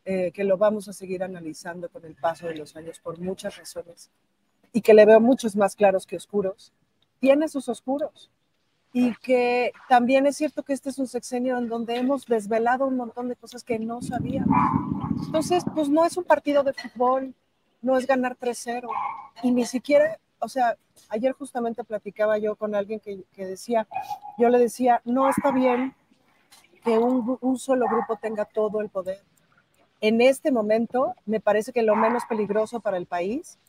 eh, que lo vamos a seguir analizando con el paso de los años por muchas razones, y que le veo muchos más claros que oscuros, tiene sus oscuros. Y que también es cierto que este es un sexenio en donde hemos desvelado un montón de cosas que no sabíamos. Entonces, pues no es un partido de fútbol, no es ganar 3-0. Y ni siquiera, o sea, ayer justamente platicaba yo con alguien que, decía, yo le decía, no está bien que un, un solo grupo tenga todo el poder. En este momento, me parece que lo menos peligroso para el país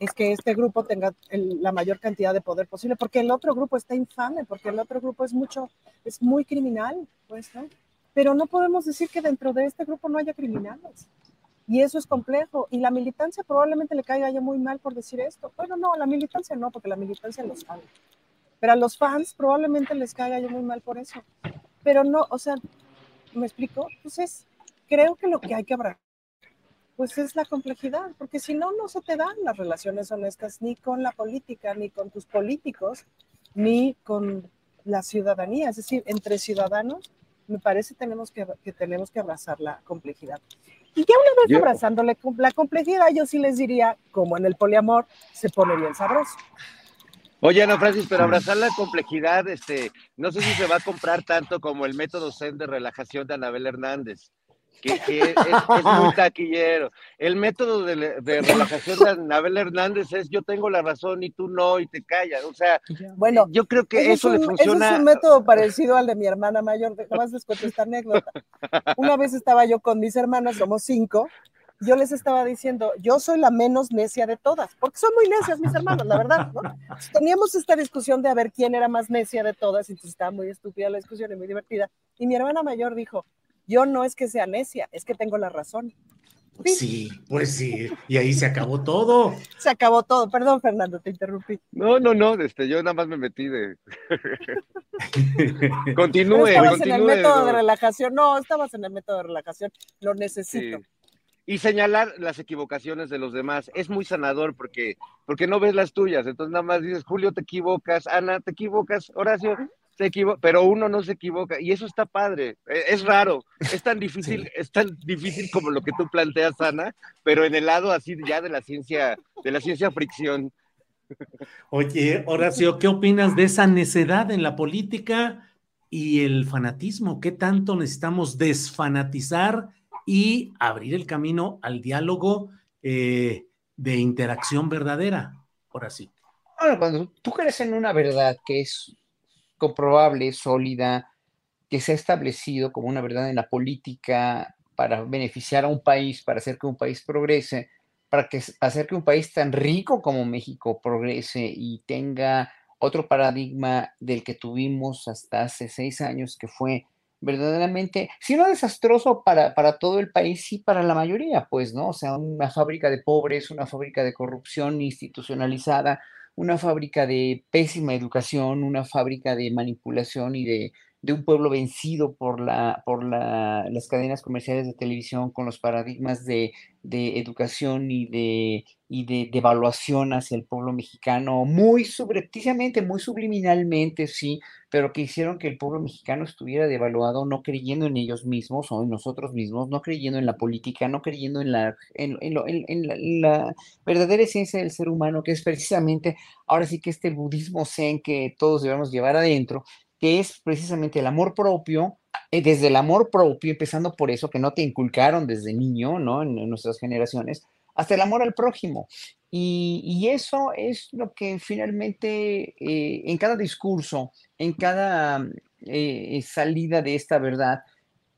es que este grupo tenga la mayor cantidad de poder posible, porque el otro grupo está infame, porque el otro grupo es mucho, es muy criminal, pues, ¿no? Pero no podemos decir que dentro de este grupo no haya criminales. Y eso es complejo. Y la militancia probablemente le caiga ya muy mal por decir esto. Bueno, no, la militancia no, porque la militancia lo sabe. Pero a los fans probablemente les caiga ya muy mal por eso. Pero no, o sea, ¿me explico? Entonces, creo que lo que hay que abrazar pues es la complejidad, porque si no, no se te dan las relaciones honestas ni con la política, ni con tus políticos, ni con la ciudadanía. Es decir, entre ciudadanos, me parece tenemos que, que tenemos que abrazar la complejidad. Y ya una vez abrazando la, la complejidad, yo sí les diría, como en el poliamor, se pone bien sabroso. Oye, Ana Francis, pero abrazar la complejidad, este, no sé si se va a comprar tanto como el método Zen de relajación de Anabel Hernández que, es, muy taquillero. El método de, (laughs) relajación de Anabel Hernández es yo tengo la razón y tú no, y te callas. O sea, bueno, yo creo que eso, le funciona. es un método parecido al de mi hermana mayor. Nomás les cuento esta anécdota. Una vez estaba yo con mis hermanas, somos cinco, yo les estaba diciendo, yo soy la menos necia de todas, porque son muy necias mis hermanos, la verdad, ¿no? Teníamos esta discusión de a ver quién era más necia de todas, y entonces estaba muy estúpida la discusión y muy divertida. Y mi hermana mayor dijo, yo no es que sea necia, es que tengo la razón. Sí, pues sí, y ahí se acabó todo. Se acabó todo, perdón Fernando, te interrumpí. No, no, no, este, yo nada más me metí de... (laughs) continúe, estabas en el método de relajación, no, estabas en el método de relajación, lo necesito. Y señalar las equivocaciones de los demás. Es muy sanador porque, porque no ves las tuyas, entonces nada más dices, Julio, te equivocas, Ana, te equivocas, Horacio, pero uno no se equivoca y eso está padre. E, es, raro, es tan difícil, es tan difícil como lo que tú planteas, Ana, pero en el lado así ya de la ciencia, de la ciencia fricción. Oye, Horacio, ¿qué opinas de esa necedad en la política y el fanatismo? ¿Qué tanto necesitamos desfanatizar y abrir el camino al diálogo eh, de interacción verdadera? Horacio. Bueno, cuando tú crees en una verdad que es comprobable, sólida, que se ha establecido como una verdad en la política para beneficiar a un país, para hacer que un país progrese, para que, hacer que un país tan rico como México progrese y tenga otro paradigma del que tuvimos hasta hace seis años, que fue verdaderamente, si no desastroso para, para todo el país, sí para la mayoría, pues, ¿no? O sea, una fábrica de pobres, una fábrica de corrupción institucionalizada, una fábrica de pésima educación, una fábrica de manipulación y de de un pueblo vencido por, la, por la, las cadenas comerciales de televisión con los paradigmas de, de educación y de, y de, evaluación hacia el pueblo mexicano, muy subrepticiamente, muy subliminalmente, sí, pero que hicieron que el pueblo mexicano estuviera devaluado, no creyendo en ellos mismos o en nosotros mismos, no creyendo en la política, no creyendo en la, en, en, la, verdadera esencia del ser humano, que es precisamente, ahora sí que este budismo zen que todos debemos llevar adentro, que es precisamente el amor propio, eh, desde el amor propio, empezando por eso que no te inculcaron desde niño, ¿no? En, nuestras generaciones, hasta el amor al prójimo. Y, eso es lo que finalmente eh, en cada discurso, en cada eh, salida de esta verdad,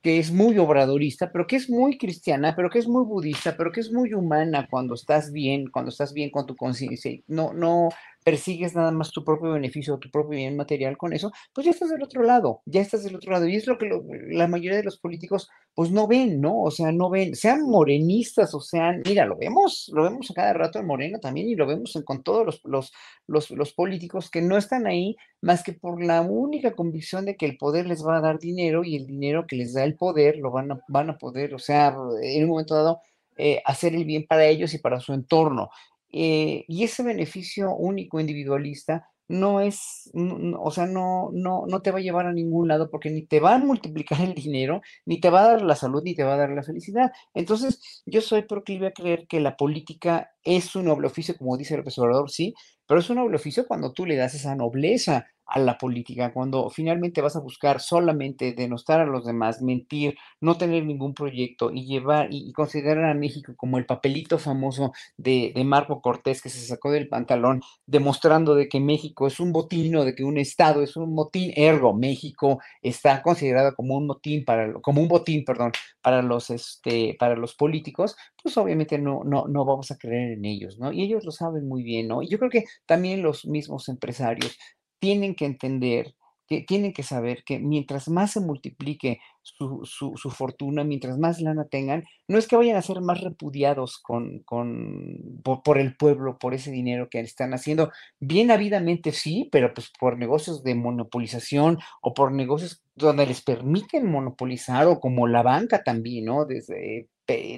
que es muy obradorista, pero que es muy cristiana, pero que es muy budista, pero que es muy humana cuando estás bien, cuando estás bien con tu conciencia. No, no, persigues nada más tu propio beneficio tu propio bien material con eso, pues ya estás del otro lado, ya estás del otro lado. Y es lo que la mayoría de los políticos pues no ven, ¿no? O sea, no ven, sean morenistas o sean, mira, lo vemos, lo vemos a cada rato en Morena también y lo vemos con todos los, los, los, los políticos que no están ahí más que por la única convicción de que el poder les va a dar dinero y el dinero que les da el poder lo van a, van a poder, o sea, en un momento dado, eh, hacer el bien para ellos y para su entorno. Eh, y ese beneficio único individualista no es, o sea, no, no, no te va a llevar a ningún lado porque ni te va a multiplicar el dinero, ni te va a dar la salud, ni te va a dar la felicidad. Entonces, yo soy proclive a creer que la política es un noble oficio, como dice el profesor sí, pero es un noble oficio cuando tú le das esa nobleza a la política, cuando finalmente vas a buscar solamente denostar a los demás, mentir, no tener ningún proyecto y llevar y, considerar a México como el papelito famoso de, Marco Cortés que se sacó del pantalón, demostrando de que México es un botín o de que un Estado es un botín, ergo México está considerado como un botín para, como un botín, perdón, para los, este, para los políticos, pues obviamente no, no, no vamos a creer en ellos, ¿no? Y ellos lo saben muy bien, ¿no? Y yo creo que también los mismos empresarios tienen que entender, que tienen que saber que mientras más se multiplique su, su, fortuna, mientras más lana tengan, no es que vayan a ser más repudiados con, con, por, el pueblo, por ese dinero que están haciendo. Bien habido sí, pero pues por negocios de monopolización o por negocios donde les permiten monopolizar o como la banca también, ¿no? Desde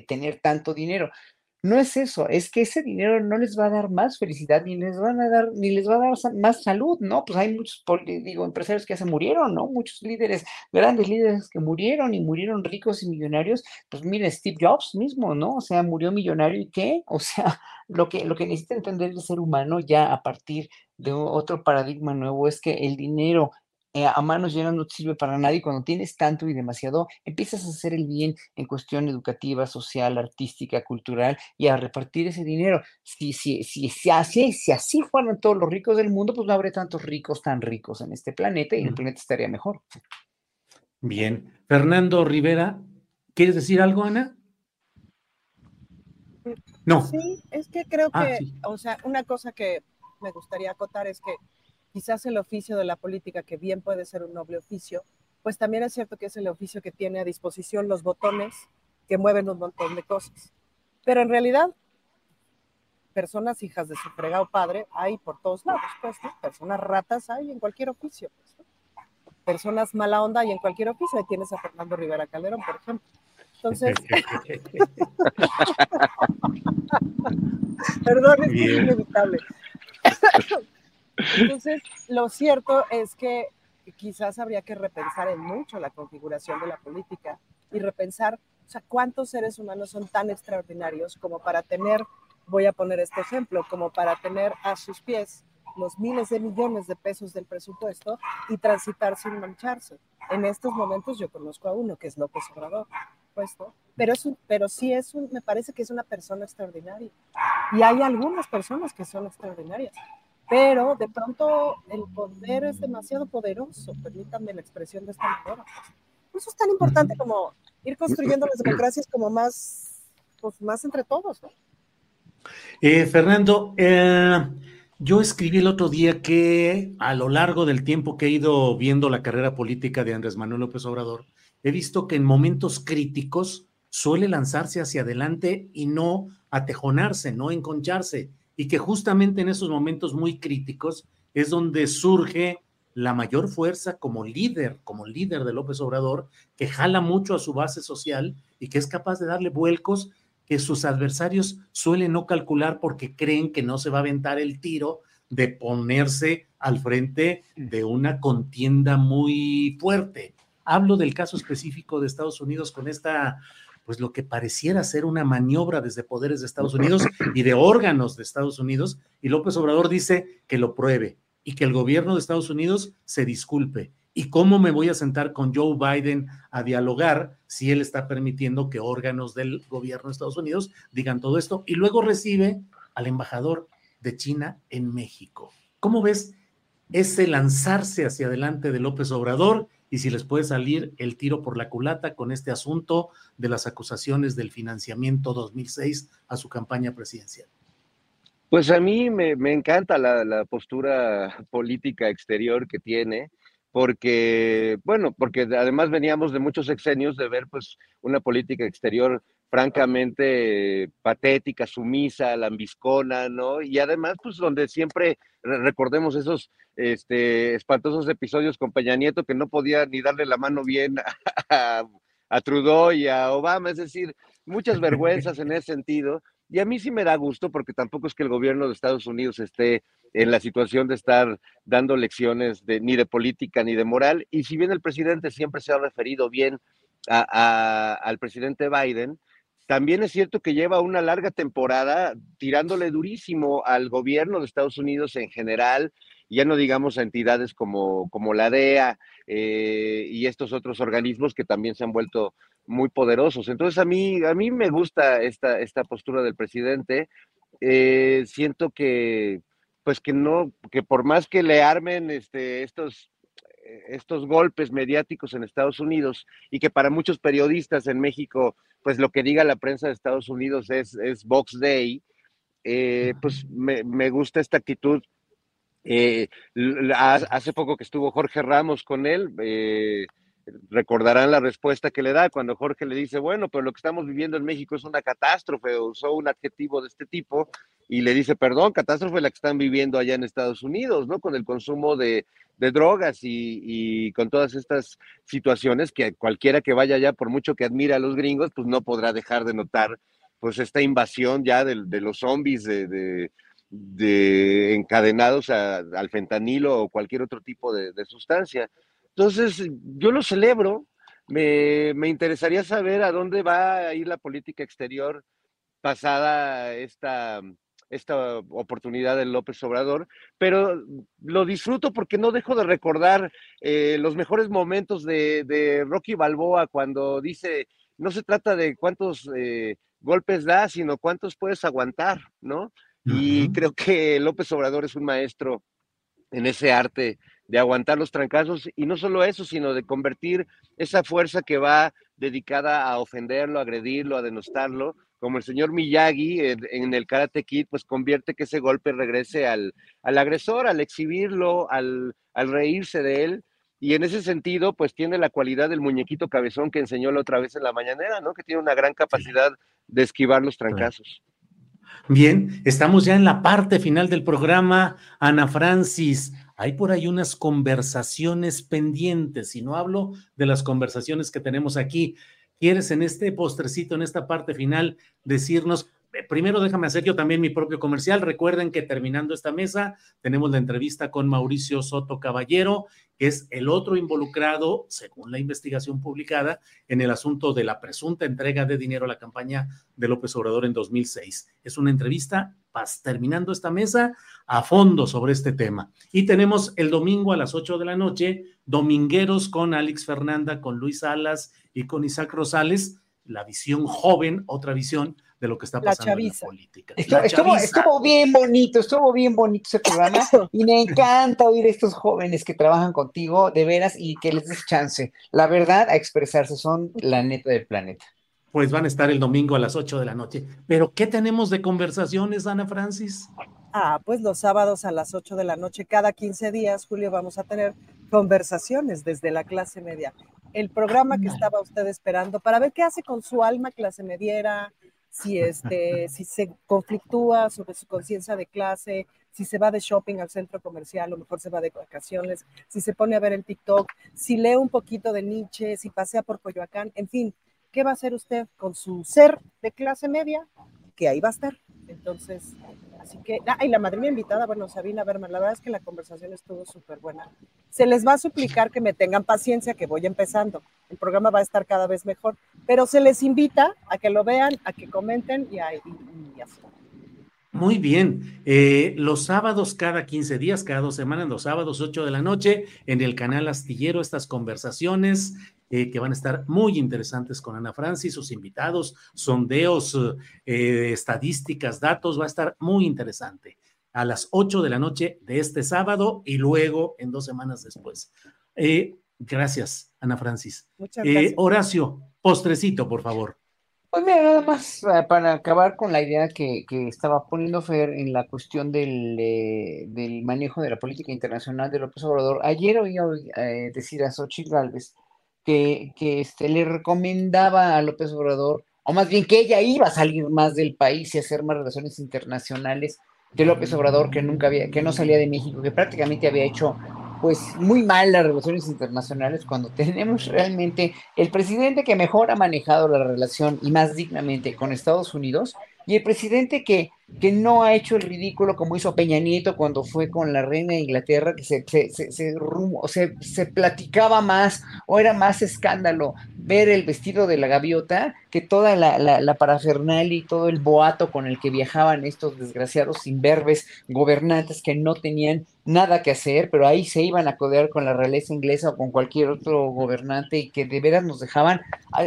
tener tanto dinero. No es eso, es que ese dinero no les va a dar más felicidad, ni les van a dar, ni les va a dar más salud, ¿no? Pues hay muchos, digo, empresarios que ya se murieron, ¿no? Muchos líderes, grandes líderes que murieron y murieron ricos y millonarios. Pues mire, Steve Jobs mismo, ¿no? O sea, murió millonario y qué? O sea, (laughs) lo que, lo que necesita entender el ser humano ya a partir de otro paradigma nuevo es que el dinero eh, a manos llenas no te sirve para nadie. Cuando tienes tanto y demasiado, empiezas a hacer el bien en cuestión educativa, social, artística, cultural y a repartir ese dinero. Si, si, si, si, así, si así fueran todos los ricos del mundo, pues no habría tantos ricos tan ricos en este planeta y el planeta estaría mejor. Bien. Fernando Rivera, ¿quieres decir algo, Ana? No. Sí, es que creo ah, que, o sea, una cosa que me gustaría acotar es que quizás el oficio de la política, que bien puede ser un noble oficio, pues también es cierto que es el oficio que tiene a disposición los botones que mueven un montón de cosas. Pero en realidad, personas hijas de su fregado padre hay por todos lados, pues, Personas ratas hay en cualquier oficio, pues, Personas mala onda hay en cualquier oficio. Ahí tienes a Fernando Rivera Calderón, por ejemplo. Entonces, (laughs) (laughs) perdón, es inevitable. (laughs) Entonces, lo cierto es que quizás habría que repensar en mucho la configuración de la política y repensar, o sea, cuántos seres humanos son tan extraordinarios como para tener, voy a poner este ejemplo, como para tener a sus pies los miles de millones de pesos del presupuesto y transitar sin mancharse. En estos momentos yo conozco a uno que es López Obrador, puesto, pero, es un, pero sí es un, me parece que es una persona extraordinaria. Y hay algunas personas que son extraordinarias pero de pronto el poder es demasiado poderoso, permítanme la expresión de esta manera. Eso es tan importante como ir construyendo las democracias como más, pues más entre todos. Eh, Fernando, eh, Yo escribí el otro día que a lo largo del tiempo que he ido viendo la carrera política de Andrés Manuel López Obrador, he visto que en momentos críticos suele lanzarse hacia adelante y no atejonarse, no enconcharse, y que justamente en esos momentos muy críticos es donde surge la mayor fuerza como líder, como líder de López Obrador, que jala mucho a su base social y que es capaz de darle vuelcos que sus adversarios suelen no calcular porque creen que no se va a aventar el tiro de ponerse al frente de una contienda muy fuerte. Hablo del caso específico de Estados Unidos con esta, pues lo que pareciera ser una maniobra desde poderes de Estados Unidos y de órganos de Estados Unidos, y López Obrador dice que lo pruebe y que el gobierno de Estados Unidos se disculpe. ¿Y cómo me voy a sentar con Joe Biden a dialogar si él está permitiendo que órganos del gobierno de Estados Unidos digan todo esto? Y luego recibe al embajador de China en México. ¿Cómo ves ese lanzarse hacia adelante de López Obrador y si les puede salir el tiro por la culata con este asunto de las acusaciones del financiamiento 2006 a su campaña presidencial? Pues a mí me, encanta la, postura política exterior que tiene, porque, bueno, porque además veníamos de muchos exenios de ver pues una política exterior francamente patética, sumisa, lambiscona, ¿no? Y además, pues donde siempre recordemos esos este, espantosos episodios con Peña Nieto que no podía ni darle la mano bien (laughs) a, a Trudeau y a Obama, es decir, muchas vergüenzas en ese sentido. Y a mí sí me da gusto porque tampoco es que el gobierno de Estados Unidos esté en la situación de estar dando lecciones ni de política ni de moral. Y si bien el presidente siempre se ha referido bien al presidente Biden, también es cierto que lleva una larga temporada tirándole durísimo al gobierno de Estados Unidos en general, ya no digamos a entidades como, como la DEA eh, y estos otros organismos que también se han vuelto muy poderosos. Entonces a mí, a mí me gusta esta, esta postura del presidente. Eh, siento que, pues que no, que por más que le armen este, estos, estos golpes mediáticos en Estados Unidos y que para muchos periodistas en México, pues lo que diga la prensa de Estados Unidos es, es Box Day, eh, pues me, me, gusta esta actitud. Eh, hace poco que estuvo Jorge Ramos con él, recordarán la respuesta que le da cuando Jorge le dice, bueno, pero lo que estamos viviendo en México es una catástrofe, usó un adjetivo de este tipo y le dice, perdón, catástrofe la que están viviendo allá en Estados Unidos, ¿no? Con el consumo de, drogas y, con todas estas situaciones que cualquiera que vaya allá, por mucho que admire a los gringos, pues no podrá dejar de notar, pues esta invasión ya de, los zombies, de, de, encadenados al fentanilo o cualquier otro tipo de sustancia. Entonces, yo lo celebro. Me, interesaría saber a dónde va a ir la política exterior pasada esta, esta oportunidad de López Obrador, pero lo disfruto porque no dejo de recordar eh, los mejores momentos de, Rocky Balboa cuando dice, no se trata de cuántos eh, golpes da, sino cuántos puedes aguantar, ¿no? Y creo que López Obrador es un maestro en ese arte de aguantar los trancazos y no solo eso, sino de convertir esa fuerza que va dedicada a ofenderlo, a agredirlo, a denostarlo, como el señor Miyagi en, el Karate Kid, pues convierte que ese golpe regrese al, al agresor, al exhibirlo, al, al, reírse de él. Y en ese sentido, pues tiene la cualidad del muñequito cabezón que enseñó la otra vez en la mañanera, ¿no? Que tiene una gran capacidad de esquivar los trancazos. Bien, estamos ya en la parte final del programa. Ana Francis, hay por ahí unas conversaciones pendientes, y no hablo de las conversaciones que tenemos aquí. ¿Quieres en este postrecito, en esta parte final, decirnos primero déjame hacer yo también mi propio comercial. Recuerden que terminando esta mesa tenemos la entrevista con Mauricio Soto Caballero, que es el otro involucrado, según la investigación publicada, en el asunto de la presunta entrega de dinero a la campaña de López Obrador en 2006. Es una entrevista, terminando esta mesa, a fondo sobre este tema. Y tenemos el domingo a las 8 de la noche, Domingueros con Alex Fernanda, con Luis Salas y con Isaac Rosales, la visión joven, otra visión de lo que está pasando en la política. Estuvo, bien bonito, estuvo bien bonito ese programa y me encanta oír a estos jóvenes que trabajan contigo de veras y que les des chance, la verdad, a expresarse, son la neta del planeta. Pues van a estar el domingo a las 8 de la noche. Pero ¿qué tenemos de conversaciones, Ana Francis? Ah, pues los sábados a las 8 de la noche, cada 15 días, Julio, vamos a tener conversaciones desde la clase media. El programa que estaba usted esperando para ver qué hace con su alma clase mediera, si, este, (laughs) si se conflictúa sobre su conciencia de clase, si se va de shopping al centro comercial o mejor se va de vacaciones, si se pone a ver el TikTok, si lee un poquito de Nietzsche, si pasea por Coyoacán, en fin, ¿qué va a hacer usted con su ser de clase media? Que ahí va a estar. Entonces, así que, ah, y la madrina invitada, bueno, Sabina Berman, la verdad es que la conversación estuvo súper buena. Se les va a suplicar que me tengan paciencia, que voy empezando. El programa va a estar cada vez mejor, pero se les invita a que lo vean, a que comenten y, a, y, y así. Muy bien. Eh, los sábados, cada 15 días, cada dos semanas, los sábados, 8 de la noche, en el canal Astillero, estas conversaciones eh, que van a estar muy interesantes con Ana Francis, sus invitados, sondeos, eh, estadísticas, datos, va a estar muy interesante. A las 8 de la noche de este sábado y luego en dos semanas después. gracias, Ana Francis. Muchas gracias. Horacio, postrecito, por favor. Pues mira, nada más eh, para acabar con la idea que, que estaba poniendo Fer en la cuestión del, eh, del, manejo de la política internacional de López Obrador. Ayer oí eh, decir a Xochitl Gálvez que, este, le recomendaba a López Obrador, o más bien que ella iba a salir más del país y hacer más relaciones internacionales de López Obrador, que nunca había, que no salía de México, que prácticamente había hecho pues muy mal las relaciones internacionales cuando tenemos realmente el presidente que mejor ha manejado la relación y más dignamente con Estados Unidos y el presidente que, que no ha hecho el ridículo como hizo Peña Nieto cuando fue con la reina de Inglaterra, que se, se, se, se, se platicaba más o era más escándalo ver el vestido de la gaviota que toda la, la, la parafernalia y todo el boato con el que viajaban estos desgraciados imberbes gobernantes que no tenían nada que hacer, pero ahí se iban a codear con la realeza inglesa o con cualquier otro gobernante y que de veras nos dejaban,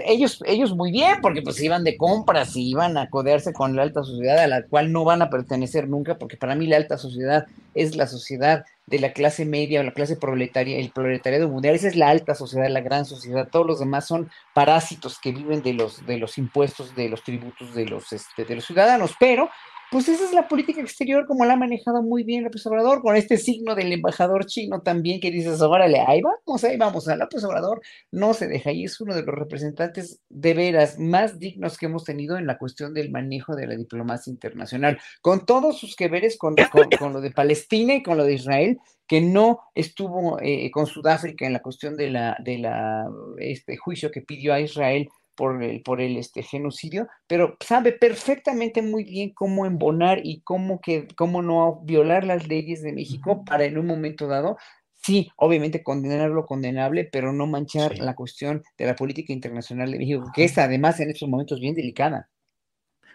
ellos, ellos muy bien, porque pues iban de compras y iban a codearse con la alta sociedad a la cual no van a pertenecer nunca, porque para mí la alta sociedad es la sociedad de la clase media o la clase proletaria, el proletariado mundial, esa es la alta sociedad, la gran sociedad, todos los demás son parásitos que viven de los, de los impuestos, de los tributos de los, este, de los ciudadanos, pero pues esa es la política exterior como la ha manejado muy bien López Obrador, con este signo del embajador chino también que dices, órale, ahí vamos, ahí vamos, a López Obrador no se deja y es uno de los representantes de veras más dignos que hemos tenido en la cuestión del manejo de la diplomacia internacional, con todos sus que veres con, con, lo de Palestina y con lo de Israel, que no estuvo eh, con Sudáfrica en la cuestión de la, de la este juicio que pidió a Israel por el, por el este, genocidio, pero sabe perfectamente muy bien cómo embonar y cómo, que, cómo no violar las leyes de México para en un momento dado, sí, obviamente condenar lo condenable, pero no manchar sí. la cuestión de la política internacional de México, que es además en estos momentos bien delicada.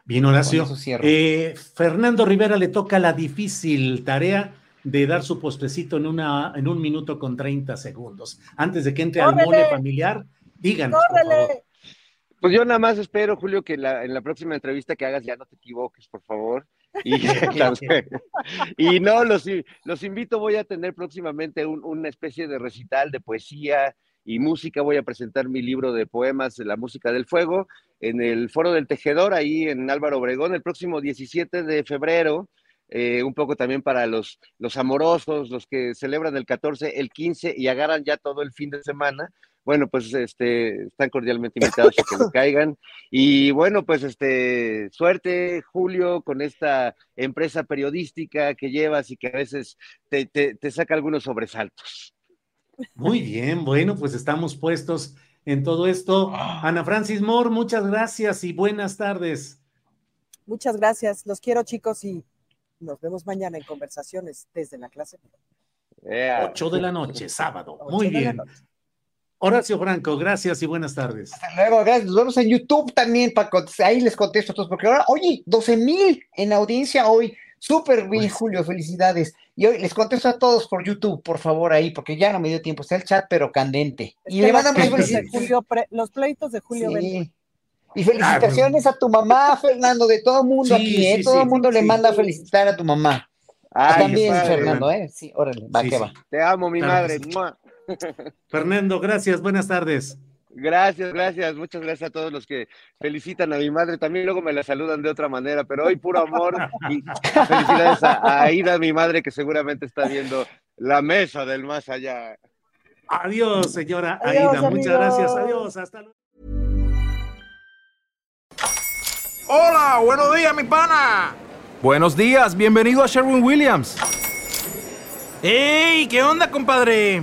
Bien, Horacio. Eh, Fernando Rivera le toca la difícil tarea de dar su postrecito en, una, en un minuto con 30 segundos. Antes de que entre al mole familiar, díganos. Por favor. Pues yo nada más espero, Julio, que la, en la próxima entrevista que hagas ya no te equivoques, por favor. Y, (laughs) y no, los, los invito, voy a tener próximamente un, una especie de recital de poesía y música. Voy a presentar mi libro de poemas, La Música del Fuego, en el Foro del Tejedor, ahí en Álvaro Obregón, el próximo 17 de febrero. Eh, un poco también para los, los amorosos, los que celebran el 14, el 15 y agarran ya todo el fin de semana bueno, pues este, están cordialmente invitados a que lo caigan. Y bueno, pues este, suerte, Julio, con esta empresa periodística que llevas y que a veces te, te, te saca algunos sobresaltos. Muy bien, bueno, pues estamos puestos en todo esto. Ana Francis Moore, muchas gracias y buenas tardes. Muchas gracias, los quiero chicos y nos vemos mañana en conversaciones desde la clase. Yeah. 8 de la noche, sábado. Muy bien. Horacio Franco, gracias y buenas tardes. Hasta luego, gracias. Nos vemos en YouTube también, para ahí les contesto a todos, porque ahora, oye, 12 mil en audiencia hoy. Súper bien, pues, Julio, felicidades. Y hoy les contesto a todos por YouTube, por favor, ahí, porque ya no me dio tiempo. Está el chat, pero candente. Y le van a Julio, los pleitos de Julio sí. Y felicitaciones a tu mamá, Fernando, de todo el mundo sí, aquí, ¿eh? Sí, todo el mundo le manda a felicitar a tu mamá. Ay, También, Fernando, ¿eh? Sí, órale, va que va. Te amo, mi madre. Fernando, gracias, buenas tardes. Gracias, gracias, muchas gracias a todos los que felicitan a mi madre. También luego me la saludan de otra manera, pero hoy puro amor y felicidades a, Aida, mi madre, que seguramente está viendo la mesa del más allá. Adiós, señora Aida, muchas gracias. Adiós, hasta luego. Hola, buenos días, mi pana. Buenos días, bienvenido a Sherwin Williams. ¡Ey! ¿Qué onda, compadre?